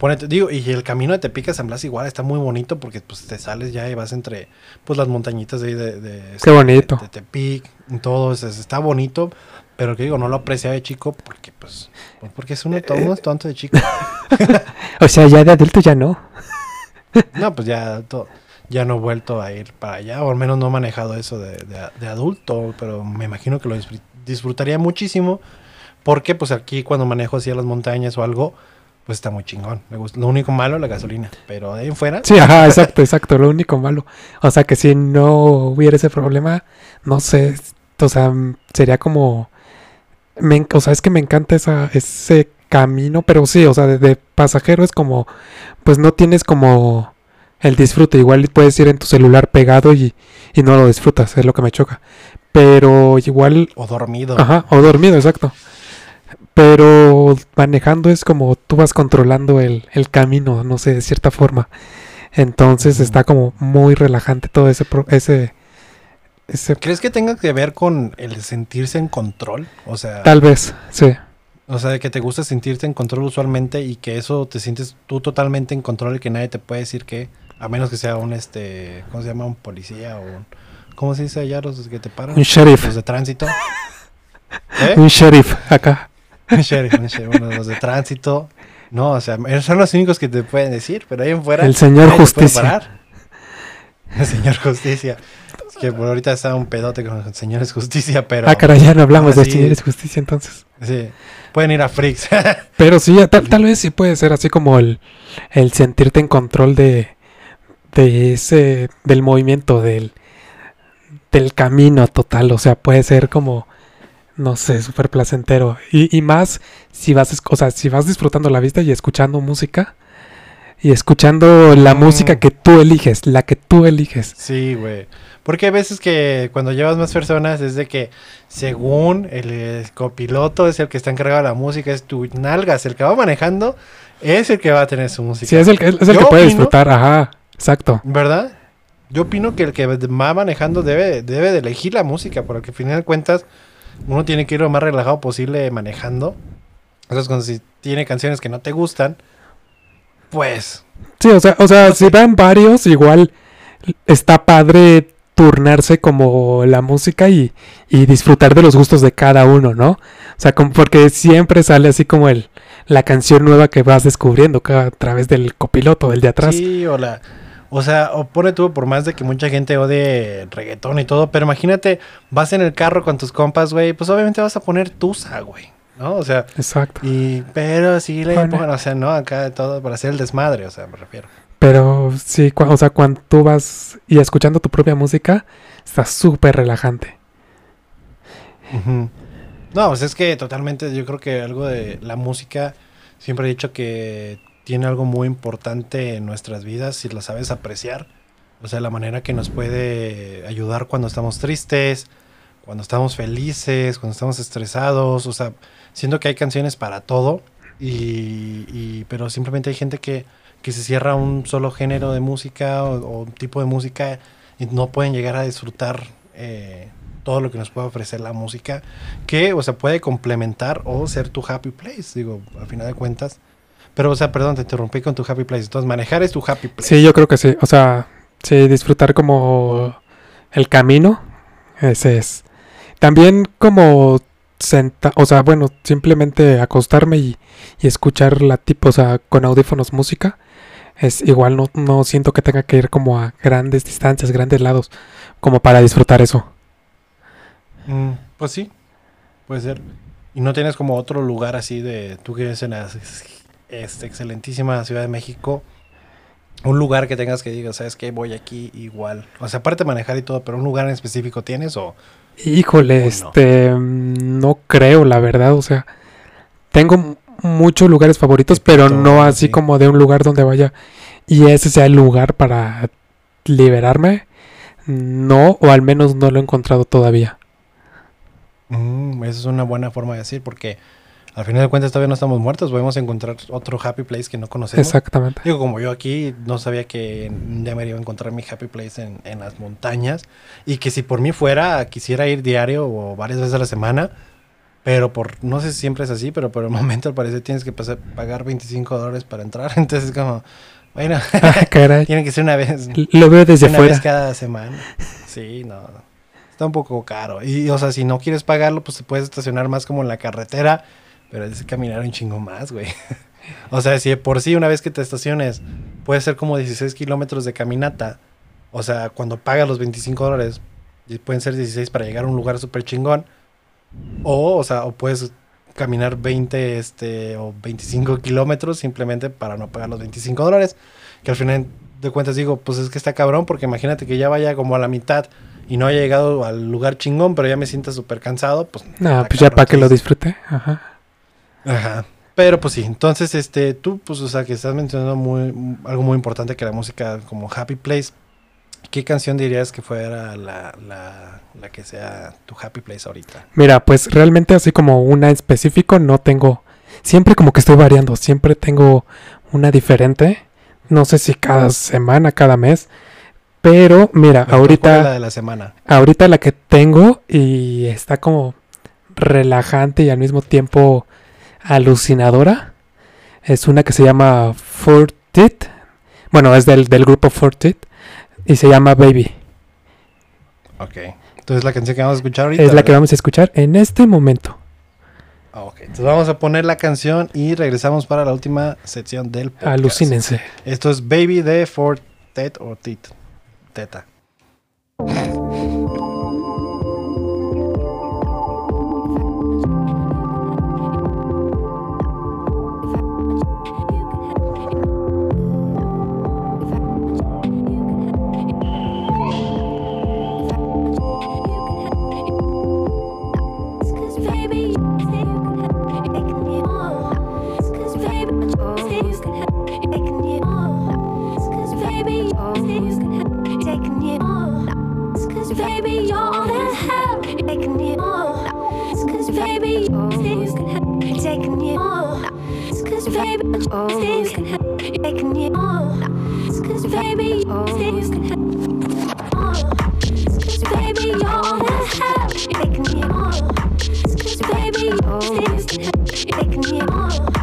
ponete, digo, y el camino de Tepic a San Blas igual está muy bonito porque pues te sales ya y vas entre pues las montañitas de ahí de, de, Qué bonito. de, de Tepic todo, está bonito, pero que digo, no lo apreciaba de chico porque pues, pues, porque es uno, todo uno es tonto de chico. (laughs) O sea, ya de adulto ya no. No, pues ya, ya no he vuelto a ir para allá, o al menos no he manejado eso de, de- de adulto, pero me imagino que lo disfr- disfrutaría muchísimo, porque pues aquí cuando manejo así a las montañas o algo, pues está muy chingón. Me gusta. Lo único malo la gasolina, pero de ahí en fuera, Sí, ajá, exacto, exacto, lo único malo. O sea, que si no hubiera ese problema, no sé, o sea, sería como... Me, o sea, es que me encanta esa, ese camino, pero sí, o sea, de, de pasajero es como, pues no tienes como el disfrute. Igual puedes ir en tu celular pegado y, y no lo disfrutas, es lo que me choca. Pero igual o dormido. Ajá, o dormido, exacto. Pero manejando es como tú vas controlando el, el camino, no sé, de cierta forma. Entonces está como muy relajante todo ese pro- ese ese ¿Crees que tenga que ver con el sentirse en control? O sea, tal vez, sí. o sea, de que te gusta sentirte en control usualmente y que eso te sientes tú totalmente en control y que nadie te puede decir que, a menos que sea un este, ¿cómo se llama? Un policía o un, ¿cómo se dice allá los que te paran? Un sheriff, Los de tránsito. (laughs) ¿Eh? un sheriff acá. Un sheriff, un sheriff, bueno, los de tránsito. No, o sea, son los únicos que te pueden decir, pero ahí en fuera. El señor justicia. parar. El señor justicia. Es que por ahorita está un pedote con los señores justicia, pero. Ah, caray, ya no hablamos de señores justicia entonces. Sí. Pueden ir a Freaks. (laughs) Pero sí, tal, tal vez sí puede ser así como el, el sentirte en control de, de ese, del movimiento, del, del camino total. O sea, puede ser como, no sé, súper placentero. Y, y más si vas, o sea, si vas disfrutando la vista y escuchando música. Y escuchando la Mm. música que tú eliges, la que tú eliges. Sí, güey. Porque hay veces que cuando llevas más personas es de que según el, copiloto es el que está encargado de la música, es tu nalgas, el que va manejando es el que va a tener su música. Sí, es el, que- es el que puede disfrutar, ajá, exacto. ¿Verdad? Yo opino que el que va manejando debe, debe de elegir la música, porque al final de cuentas uno tiene que ir lo más relajado posible manejando. Entonces, cuando si tiene canciones que no te gustan, pues Sí, o sea, o sea, si van varios, igual está padre turnarse como la música y, y disfrutar de los gustos de cada uno, ¿no? O sea, como porque siempre sale así como el la canción nueva que vas descubriendo a través del copiloto, del de atrás. Sí, o la. O sea, o pone tú, por más de que mucha gente odie reggaetón y todo, pero imagínate, vas en el carro con tus compas, güey, pues obviamente vas a poner tusa, güey, ¿no? O sea, Exacto. y, pero sí le Bueno. pongan, o sea, no, acá todo para hacer el desmadre, o sea, me refiero. Pero sí, o sea, cuando tú vas y escuchando tu propia música, está súper relajante. Ujú. No, pues es que totalmente yo creo que algo de la música, siempre he dicho que tiene algo muy importante en nuestras vidas si la sabes apreciar. O sea, la manera que nos puede ayudar cuando estamos tristes, cuando estamos felices, cuando estamos estresados. O sea, siento que hay canciones para todo, y, y- pero simplemente hay gente que, que se cierra un solo género de música o, o tipo de música y no pueden llegar a disfrutar eh, todo lo que nos puede ofrecer la música, que, o sea, puede complementar o ser tu happy place, digo, al final de cuentas. Pero, o sea, perdón, te interrumpí con tu happy place. Entonces, manejar es tu happy place. Sí, yo creo que sí. O sea, sí, disfrutar como el camino. Ese es. También como senta, o sea, bueno, simplemente acostarme y, y escuchar la tipo, o sea, con audífonos música. Es igual no, no siento que tenga que ir como a grandes distancias, grandes lados, como para disfrutar eso. Mm, pues sí, puede ser. ¿Y no tienes como otro lugar así de, tú que vives en la este, excelentísima Ciudad de México, un lugar que tengas que digas, sabes que voy aquí igual? O sea, aparte de manejar y todo, pero un lugar en específico tienes o... Híjole, no. este, mm, no creo, la verdad, o sea, tengo muchos lugares favoritos, pero no así sí. como de un lugar donde vaya y ese sea el lugar para liberarme. No, o al menos no lo he encontrado todavía. Mm, esa es una buena forma de decir, porque al final de cuentas todavía no estamos muertos, podemos encontrar otro happy place que no conocemos. Exactamente. Digo, como yo aquí no sabía que ya me iba a encontrar mi happy place en, en las montañas y que si por mí fuera quisiera ir diario o varias veces a la semana, pero por, no sé si siempre es así, pero por el (laughs) momento al parecer tienes que pasar- pagar 25 dólares para entrar, (laughs) entonces como, bueno, Ah, caray. (laughs) tiene que ser una vez, Lo veo desde una fuera. vez cada semana. Sí, no, está un poco caro. Y, o sea, si no quieres pagarlo, pues te puedes estacionar más como en la carretera, pero es caminar un chingo más, güey. (laughs) O sea, si de por sí una vez que te estaciones puede ser como 16 kilómetros de caminata, o sea, cuando pagas los 25 dólares, pueden ser 16 para llegar a un lugar súper chingón, o, o sea, o puedes caminar 20 este, o 25 kilómetros simplemente para no pagar los 25 dólares, que al final de cuentas digo, pues es que está cabrón, porque imagínate que ya vaya como a la mitad y no haya llegado al lugar chingón, pero ya me sienta súper cansado, pues... No, pues ya para que lo disfrute. Ajá. Ajá. Pero pues sí, entonces este, tú, pues, o sea, que estás mencionando muy, algo muy importante que la música como Happy Place. ¿Qué canción dirías que fuera la, la, la que sea tu Happy Place ahorita? Mira, pues realmente así como una en específico no tengo. Siempre como que estoy variando, siempre tengo una diferente. No sé si cada semana, cada mes. Pero mira, Pero ¿cuál es la ahorita, de la semana. ahorita la que tengo y está como relajante y al mismo tiempo alucinadora es una que se llama Fortit. Bueno, es del, del grupo Fortit y se llama Baby. Ok. Entonces la canción que vamos a escuchar ahorita. Es la que vamos a escuchar en este momento. Ah, ok. Entonces vamos a poner la canción y regresamos para la última sección del podcast. Alucínense. Esto es Baby de Fortet o Tit. Teta. baby, you're all I have. Taking cause baby, you oh, say oh, you can have taking.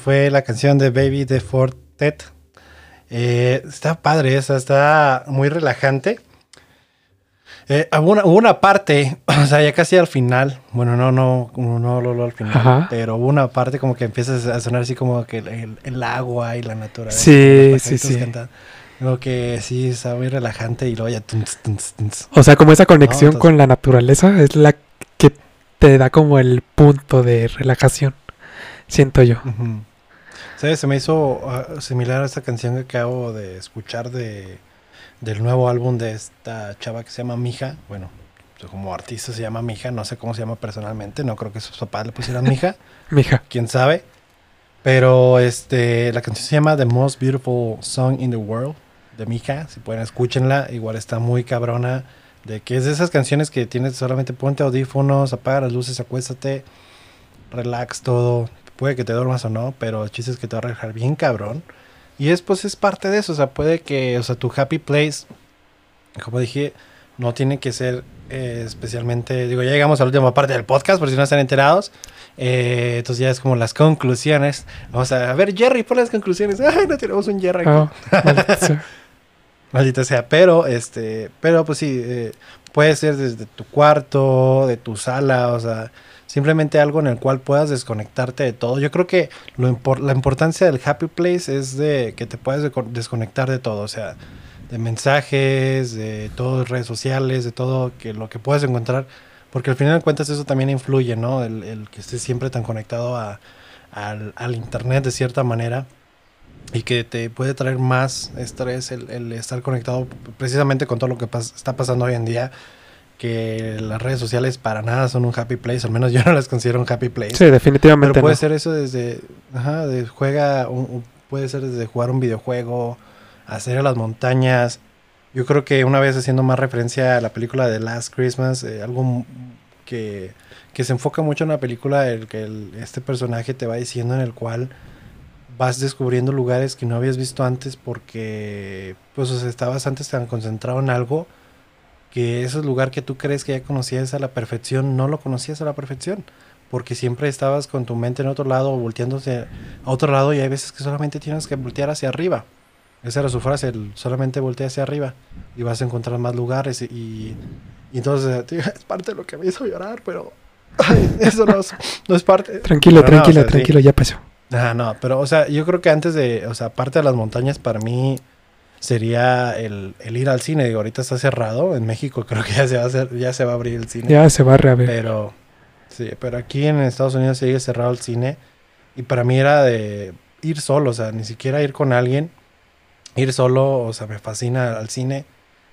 Fue la canción de Baby de Fortet. Eh, está padre esa, está muy relajante. Eh, hubo, una, hubo una parte, (clears throat) o sea, ya casi al final, bueno, no, no, no, no, no, no al final, Ajá. pero hubo una parte como que empiezas a sonar así como que el, el- el agua y la naturaleza. Sí, sí, sí. cantando. Como que sí, está muy relajante y luego ya... O sea, como esa conexión entonces- con la naturaleza es la que te da como el punto de relajación. Siento yo. Ujú. ¿Sabes? Se me hizo ah, similar a esta canción que acabo de escuchar de, del nuevo álbum de esta chava que se llama Mija. Bueno, como artista se llama Mija, no sé cómo se llama personalmente, no creo que sus papás le pusieran Mija, (laughs) Mija. quién sabe. Pero este, la canción se llama The Most Beautiful Song in the World de Mija. Si pueden, escúchenla. Igual está muy cabrona. De que es de esas canciones que tienes solamente ponte audífonos, apaga las luces, acuéstate, relax todo. Puede que te duermas o no, pero el chiste es que te va a relajar bien cabrón. Y es pues es parte de eso. O sea, puede que, o sea, tu happy place, como dije, no tiene que ser eh, especialmente. Digo, ya llegamos a la última parte del podcast, por si no están enterados. Eh, entonces ya es como las conclusiones. Vamos a, a ver, Jerry, pon las conclusiones. (laughs) Ay, no tenemos un Jerry aquí. Oh, maldita sea. (laughs) Maldita sea, pero este, pero pues sí, eh, puede ser desde tu cuarto, de tu sala, o sea, simplemente algo en el cual puedas desconectarte de todo. Yo creo que lo la importancia del happy place es de que te puedas desconectar de todo, o sea, de mensajes, de todo, redes sociales, de todo que lo que puedas encontrar, porque al final de cuentas eso también influye, ¿no? El, que estés siempre tan conectado a, al, internet de cierta manera y que te puede traer más estrés el, estar conectado precisamente con todo lo que está pasando hoy en día que las redes sociales para nada son un happy place, al menos (laughs) yo no las considero un happy place. Sí, definitivamente Pero puede no. ser eso desde, ajá, de juega, un- puede ser desde jugar un videojuego, hacer a las montañas. Yo creo que una vez haciendo más referencia a la película de Last Christmas, eh, algo que, que se enfoca mucho en la película, el que el- este personaje te va diciendo en el cual vas descubriendo lugares que no habías visto antes porque pues o sea, estabas antes tan concentrado en algo que ese lugar que tú crees que ya conocías a la perfección no lo conocías a la perfección porque siempre estabas con tu mente en otro lado volteándose a otro lado y hay veces que solamente tienes que voltear hacia arriba esa era su frase el solamente voltea hacia arriba y vas a encontrar más lugares y, y, y entonces (laughs) tío, es parte de lo que me hizo llorar pero ay, (laughs) eso no es, no es parte Tranquilo, Pero no, tranquilo, o sea, sí. tranquilo, ya pasó. Ah, no, pero, o sea, yo creo que antes de, o sea, aparte de las montañas, para mí sería el, el ir al cine. Digo, ahorita está cerrado. En México (laughs) creo que ya se va a hacer, ya se va a abrir el cine. Ya se va a reabrir. Pero, sí, pero aquí en Estados Unidos sigue cerrado el cine. Y para mí era de ir solo, o sea, ni siquiera ir con alguien. Ir solo, o sea, me fascina al cine.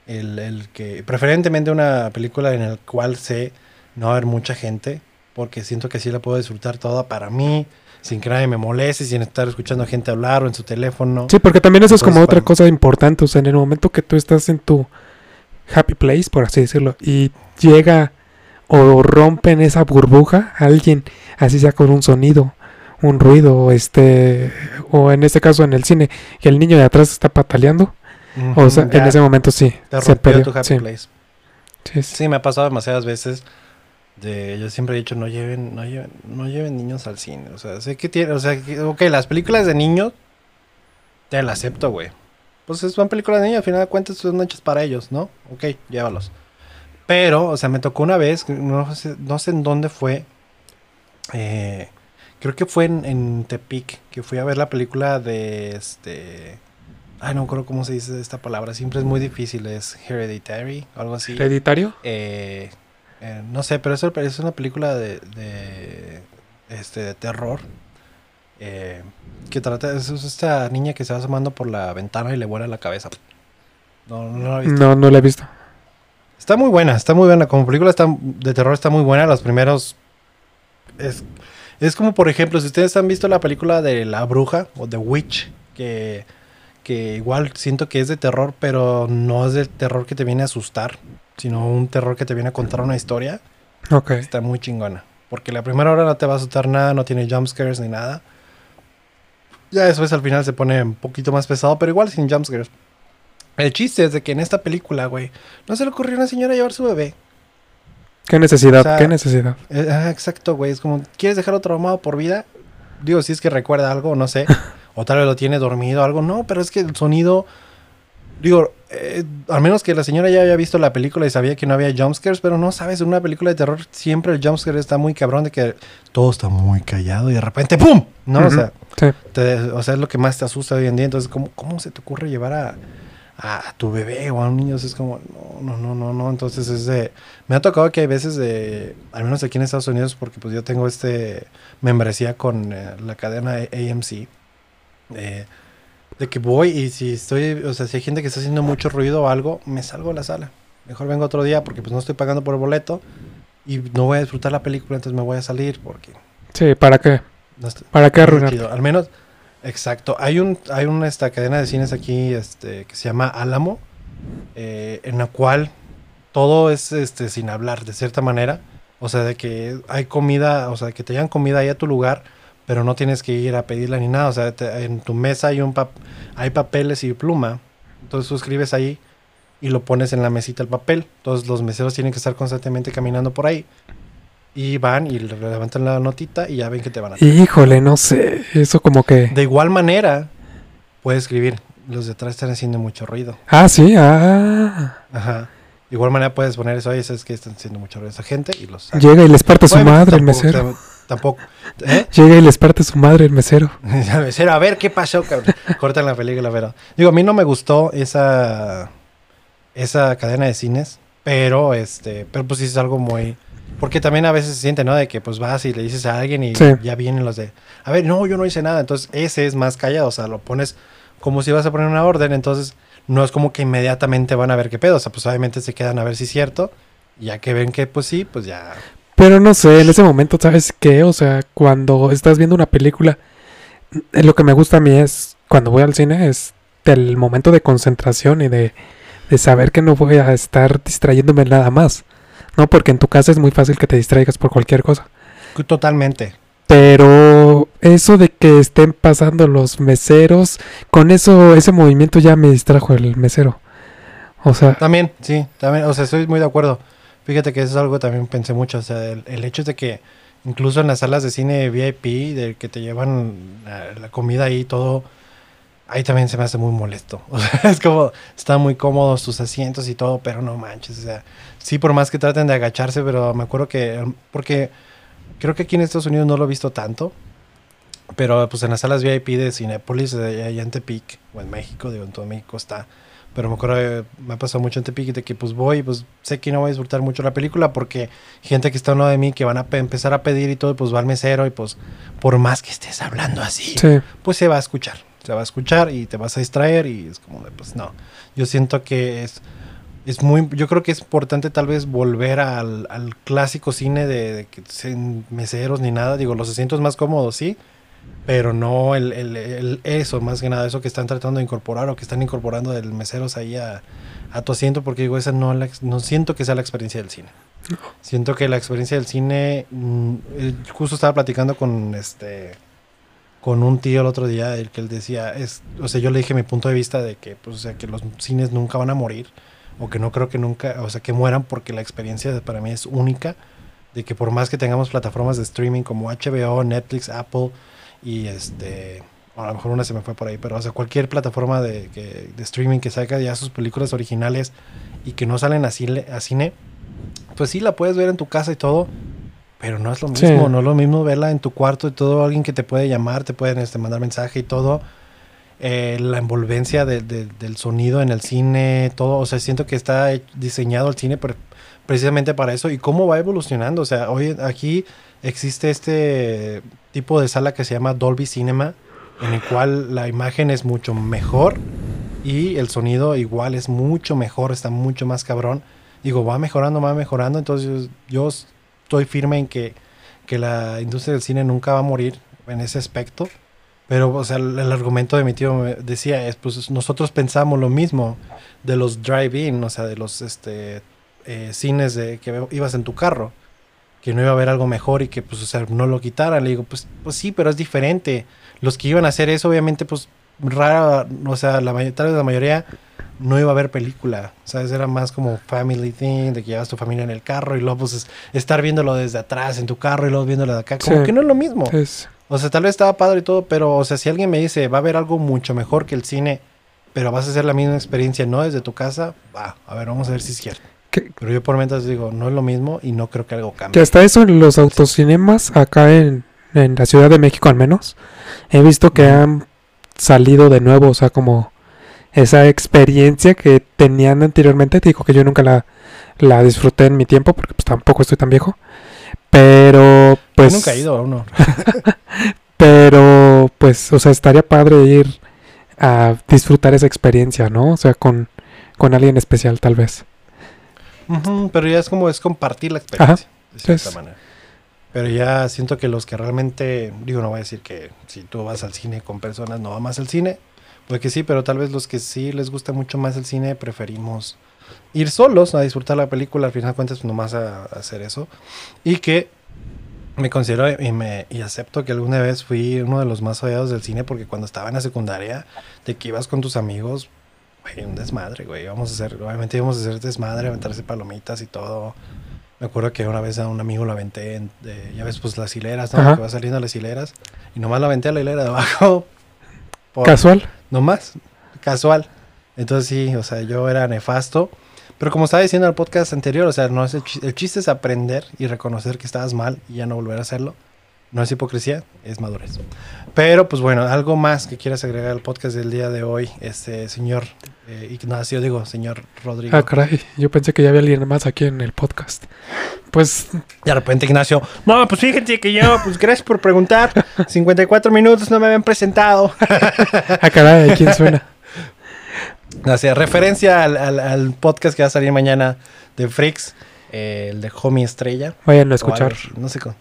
El, el que, preferentemente una película en la cual sé no va a haber mucha gente. Porque siento que sí la puedo disfrutar toda para mí. Sin que nadie me moleste, sin estar escuchando a gente hablar o en su teléfono. Sí, porque también eso es como otra cosa importante. O sea, en el momento que tú estás en tu happy place, por así decirlo, y llega o rompen esa burbuja alguien, así sea con un sonido, un ruido, este, o en este caso en el cine, y el niño de atrás está pataleando, o sea, en ese momento sí, te se perdió. tu happy sí, place. sí, sí. Sí, me ha pasado demasiadas veces. De, yo siempre he dicho, no lleven, no lleven, no lleven niños al cine. O sea, sé que tiene, o sea, que, ok, las películas de niños, te las acepto, güey. Pues son películas de niños, al final de cuentas son hechas para ellos, ¿no? Ok, llévalos. Pero, o sea, me tocó una vez, no sé, no sé en dónde fue. eh, creo que fue en, en Tepic, que fui a ver la película de este. Ay, no acuerdo cómo se dice esta palabra. Siempre es muy difícil. Es Hereditary, algo así. ¿Hereditario? Eh, eh, no sé, pero es, es una película de, de, este, de terror. eh, que trata es, es esta niña que se va asomando por la ventana y le vuela la cabeza. No, no la he visto. No, no la he visto. Está muy buena, está muy buena. Como película está, de terror está muy buena. Los primeros. Es, es como, por ejemplo, si ustedes han visto la película de La Bruja o The Witch, que, que igual siento que es de terror, pero no es del terror que te viene a asustar, sino un terror que te viene a contar una historia. Ok. Está muy chingona. Porque la primera hora no te va a asustar nada, no tiene jumpscares ni nada. Ya después al final se pone un poquito más pesado, pero igual sin jumpscares. El chiste es de que en esta película, güey, no se le ocurrió a una señora llevar su bebé. ¿Qué necesidad? O sea, ¿Qué necesidad? Eh, ah, exacto, güey. Es como, ¿quieres dejarlo traumado por vida? digo, si es que recuerda algo, no sé, (laughs) o tal vez lo tiene dormido, algo, no, pero es que el sonido, digo, eh, al menos que la señora ya había visto la película y sabía que no había jumpscares, pero no sabes, en una película de terror siempre el jumpscare está muy cabrón de que todo está muy callado y de repente ¡pum! ¿No? O sea, Sí. te- o sea, es lo que más te asusta hoy en día. Entonces, ¿cómo, cómo se te ocurre llevar a, a tu bebé o a un niño? Es como, no, no, no, no, no. Entonces, es de... Me ha tocado que hay veces de... Al menos aquí en Estados Unidos, porque pues yo tengo este... Membresía con eh, la cadena AMC. eh, de que voy y si estoy... O sea, si hay gente que está haciendo mucho ruido o algo, me salgo de la sala. Mejor vengo otro día porque pues no estoy pagando por el boleto. Y no voy a disfrutar la película, entonces me voy a salir porque... Sí, ¿para qué? No estoy- ¿Para qué arruinar? Al menos, exacto. Hay un, hay una esta cadena de cines aquí, este, que se llama Álamo, eh, en la cual todo es, este, sin hablar, de cierta manera. O sea, de que hay comida, o sea, que te llevan comida ahí a tu lugar, pero no tienes que ir a pedirla ni nada. O sea, te- en tu mesa hay un pap- hay papeles y pluma. Entonces tú escribes ahí y lo pones en la mesita el papel. Entonces los meseros tienen que estar constantemente caminando por ahí. Y van y le levantan la notita y ya ven que te van a Híjole, no sé. Eso como que. de igual manera, puedes escribir. Los de atrás están haciendo mucho ruido. Ah, sí, ah. Ajá. De igual manera puedes poner eso ahí, es que están haciendo mucho ruido esa gente y los. Llega y les parte su madre el mesero. Tampoco. ¿Eh? (laughs) Llega y les parte su madre el mesero. (laughs) El mesero, a ver qué pasó, cabrón. (laughs) Cortan la película, pero. Digo, a mí no me gustó esa. Esa cadena de cines. Pero este. Pero pues sí es algo muy. Porque también a veces se siente, ¿no? De que pues vas y le dices a alguien y Sí. ya vienen los de. A ver, no, yo no hice nada. Entonces, ese es más callado. O sea, lo pones como si vas a poner una orden. Entonces, no es como que inmediatamente van a ver qué pedo. O sea, pues obviamente se quedan a ver si es cierto. Ya que ven que pues sí, pues ya. Pero no sé, en ese momento, ¿sabes qué? O sea, cuando estás viendo una película, eh, lo que me gusta a mí es, cuando voy al cine, es el momento de concentración y de, de saber que no voy a estar distrayéndome nada más. No, porque en tu casa es muy fácil que te distraigas por cualquier cosa. Totalmente. Pero eso de que estén pasando los meseros, con eso, ese movimiento ya me distrajo el mesero. O sea, También, sí, también, o sea, estoy muy de acuerdo. Fíjate que eso es algo que también pensé mucho, o sea, el, el hecho de que incluso en las salas de cine VIP, de que te llevan la, la comida ahí y todo, ahí también se me hace muy molesto. (laughs) O sea, es como, están muy cómodos tus asientos y todo, pero no manches, o sea, sí, por más que traten de agacharse, pero me acuerdo que, porque creo que aquí en Estados Unidos no lo he visto tanto, pero pues en las salas VIP de Cinépolis, eh, allá en Tepic, o en México, digo, en todo México está. Pero me acuerdo, eh, me ha pasado mucho en Tepic de que pues voy, pues sé que no voy a disfrutar mucho la película porque gente que está lado de mí que van a pe- empezar a pedir y todo, pues va al mesero y pues por más que estés hablando así, sí. pues se va a escuchar. Se va a escuchar y te vas a distraer y es como de pues no. Yo siento que es, es muy, yo creo que es importante tal vez volver al, al clásico cine de, de meseros ni nada. Digo, los asientos más cómodos, sí, pero no el, el- el- eso, más que nada, eso que están tratando de incorporar o que están incorporando del meseros ahí a, a tu asiento, porque digo, esa no, la no siento que sea la experiencia del cine. Siento que la experiencia del cine, mm, eh, justo estaba platicando con este con un tío el otro día, el que él decía, es, o sea, yo le dije mi punto de vista de que, pues, o sea, que los cines nunca van a morir, o que no creo que nunca, o sea, que mueran porque la experiencia para mí es única, de que por más que tengamos plataformas de streaming como HBO, Netflix, Apple y este, a lo mejor una se me fue por ahí, pero o sea, cualquier plataforma de, que- de streaming que saca ya sus películas originales y que no salen a cine, a cine, pues sí, la puedes ver en tu casa y todo, pero no es lo Sí. mismo, no es lo mismo verla en tu cuarto y todo, alguien que te puede llamar, te pueden este, mandar mensaje y todo. Eh, la envolvencia de- de- del sonido en el cine, todo, o sea, siento que está diseñado el cine pre- precisamente para eso y cómo va evolucionando. O sea, hoy aquí existe este tipo de sala que se llama Dolby Cinema, en el cual la imagen es mucho mejor y el sonido igual es mucho mejor, está mucho más cabrón. Digo, va mejorando, va mejorando, entonces yo estoy firme en que, que la industria del cine nunca va a morir en ese aspecto. Pero, o sea, el, argumento de mi tío decía es, pues nosotros pensamos lo mismo de los drive-in, o sea, de los este, eh, cines de que ibas en tu carro, que no iba a haber algo mejor y que, pues, o sea, no lo quitaran. Le digo, pues, pues sí, pero es diferente. Los que iban a hacer eso, obviamente, pues, rara, o sea, la, tal vez la mayoría no iba a ver película, ¿sabes? Era más como family thing, de que llevas tu familia en el carro y luego, pues, es- estar viéndolo desde atrás en tu carro y luego viéndolo de acá, como Sí. que no es lo mismo. es, O sea, tal vez estaba padre y todo, pero, o sea, si alguien me dice, va a haber algo mucho mejor que el cine, pero vas a hacer la misma experiencia, no desde tu casa, va, a ver, vamos a ver si es cierto. Que, Pero yo por mientras digo, no es lo mismo y no creo que algo que cambie. hasta eso en los autocinemas, acá en, en la Ciudad de México al menos, he visto que han salido de nuevo, o sea, como esa experiencia que tenían anteriormente. Digo que yo nunca la, la disfruté en mi tiempo, porque pues tampoco estoy tan viejo. Pero, pues... Yo nunca he ido a uno. (laughs) (laughs) Pero, pues, o sea, estaría padre ir a disfrutar esa experiencia, ¿no? O sea, con, con alguien especial, tal vez. Ujú, pero ya es como es compartir la experiencia, de cierta Es- manera. Pero ya siento que los que realmente, digo, no voy a decir que si tú vas al cine con personas no amas el cine, pues que sí, pero tal vez los que sí les gusta mucho más el cine preferimos ir solos a disfrutar la película, al final de cuentas, nomás a, a hacer eso. Y que me considero y, me, y acepto que alguna vez fui uno de los más odiados del cine porque cuando estaba en la secundaria, de que ibas con tus amigos, güey, un desmadre, güey. Íbamos a hacer, obviamente íbamos a hacer desmadre, aventarse palomitas y todo. Me acuerdo que una vez a un amigo lo aventé, en- de- ya ves, pues las hileras, ¿no? Ajá. Que va saliendo las hileras. Y nomás lo aventé a la hilera de abajo. (laughs) por- Casual. Nomás, casual. Entonces sí, o sea, yo era nefasto. Pero como estaba diciendo en el podcast anterior, o sea, no es el, chi- el chiste es aprender y reconocer que estabas mal y ya no volver a hacerlo. No es hipocresía, es madurez. Pero pues bueno, algo más que quieras agregar al podcast del día de hoy, este señor eh, Ignacio, digo, señor Rodrigo. Ah, caray. Yo pensé que ya había alguien más aquí en el podcast. Pues, De repente Ignacio, no, pues fíjate que yo, pues gracias por preguntar. 54 minutos no me habían presentado. (laughs) ah, caray, ¿quién suena? O sea, referencia al, al- al podcast que va a salir mañana de Freaks, eh, el de Homie Estrella. Vayan a escuchar. algo, no sé cómo.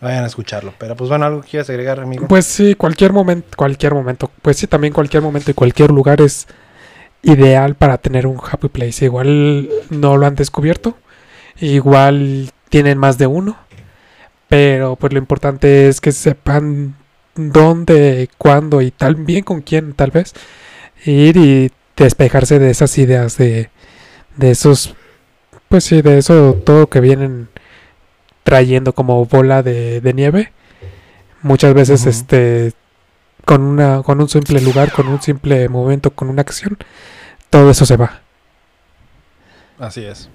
Vayan a escucharlo. Pero pues bueno, algo que quieras agregar, amigo. Pues sí, cualquier momento, cualquier momento. Pues sí, también cualquier momento y cualquier lugar es ideal para tener un happy place. Igual no lo han descubierto. Igual tienen más de uno. Pero pues lo importante es que sepan dónde, cuándo y también con quién tal vez. Ir y despejarse de esas ideas de, de esos, pues sí, de eso todo que vienen trayendo como bola de, de nieve. Muchas veces este con una con un simple lugar, con un simple momento, con una acción, todo eso se va. Así es.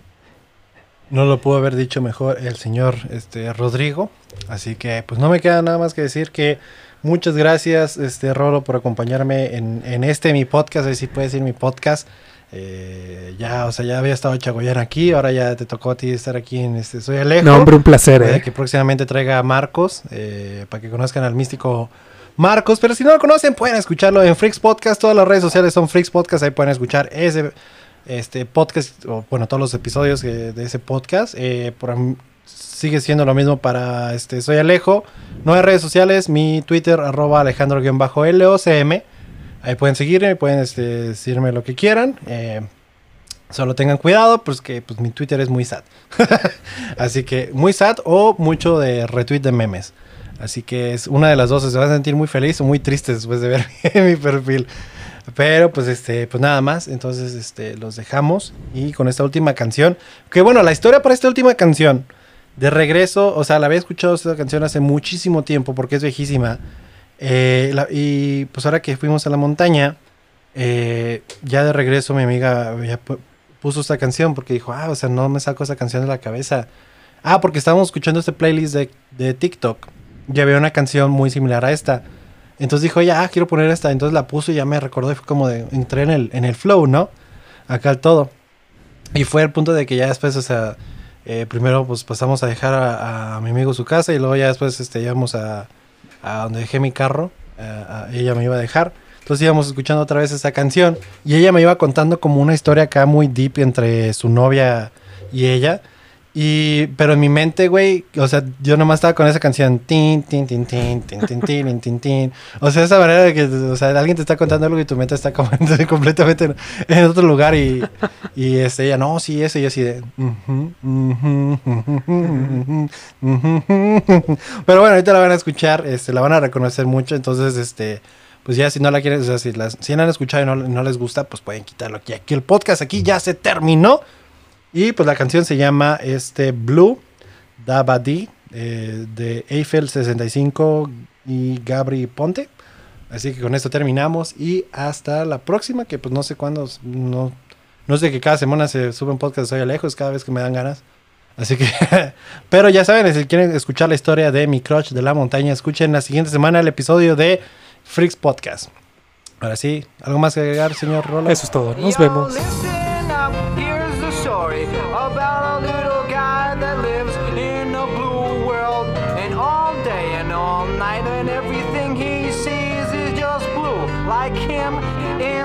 No lo pudo haber dicho mejor el señor este, Rodrigo. Así que pues no me queda nada más que decir que muchas gracias, este Rolo, por acompañarme en, en este mi podcast. Ahí sí puede decir mi podcast. Eh, ya, o sea, ya había estado Chagoyán aquí, ahora ya te tocó a ti estar aquí en este Soy Alejo. No, hombre, un placer, ¿eh? que próximamente traiga a Marcos eh, para que conozcan al místico Marcos. Pero si no lo conocen, pueden escucharlo en Freaks Podcast. Todas las redes sociales son Freaks Podcast. Ahí pueden escuchar ese este podcast, o bueno, todos los episodios de ese podcast. Por sigue siendo lo mismo para este Soy Alejo. No hay redes sociales. Mi Twitter, arroba alejandro-locm. Ahí pueden seguirme, pueden este, decirme lo que quieran. Eh, solo tengan cuidado, pues que pues, mi Twitter es muy sad. (laughs) Así que muy sad o mucho de retweet de memes. Así que es una de las dos. Se van a sentir muy feliz o muy tristes después de ver (laughs) mi perfil. Pero pues este, pues nada más. Entonces, este, los dejamos. Y con esta última canción. Que bueno, la historia para esta última canción. De regreso, o sea, la había escuchado esta canción hace muchísimo tiempo porque es viejísima. Eh, y pues ahora que fuimos a la montaña, eh, ya de regreso mi amiga puso esta canción porque dijo, ah, o sea, no me saco esa canción de la cabeza. Ah, porque estábamos escuchando este playlist de, de TikTok. Ya había una canción muy similar a esta. Entonces dijo, ya, ah, quiero poner esta. Entonces la puso y ya me recordó y fue como de, entré en el, en el flow, ¿no? Acá al todo. Y fue al punto de que ya después, o sea, eh, primero pues pasamos a dejar a, mi amigo su casa y luego ya después este, a, a donde dejé mi carro. ella me iba a dejar. Entonces íbamos escuchando otra vez esa canción y ella me iba contando como una historia acá muy deep entre su novia y ella. Y, pero en mi mente, güey, o sea, yo nomás estaba con esa canción. Tin, tin, tin, tin, tin, tin, tin, tin, tin. O sea, esa manera de que, o sea, alguien te está contando algo y tu mente está como (laughs) completamente en, otro lugar y, y este, ella, no, sí, eso, y así de... Pero bueno, ahorita la van a escuchar, este, la van a reconocer mucho, entonces, este, pues ya si no la quieren, o sea, si, las, si la han escuchado y no, no les gusta, pues pueden quitarlo aquí. Aquí el podcast aquí ya se terminó. Y pues la canción se llama este Blue Dabadi eh, de Eiffel 65 y Gabri Ponte. Así que con esto terminamos y hasta la próxima, que pues no sé cuándo, no, no sé que cada semana se sube un podcast de Soy Alejos, cada vez que me dan ganas. Así que, (laughs) pero ya saben, si quieren escuchar la historia de mi crush de la montaña, escuchen la siguiente semana el episodio de Freaks Podcast. Ahora sí, ¿algo más que agregar, señor Rola? Eso es todo, nos vemos.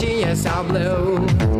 she is all blue.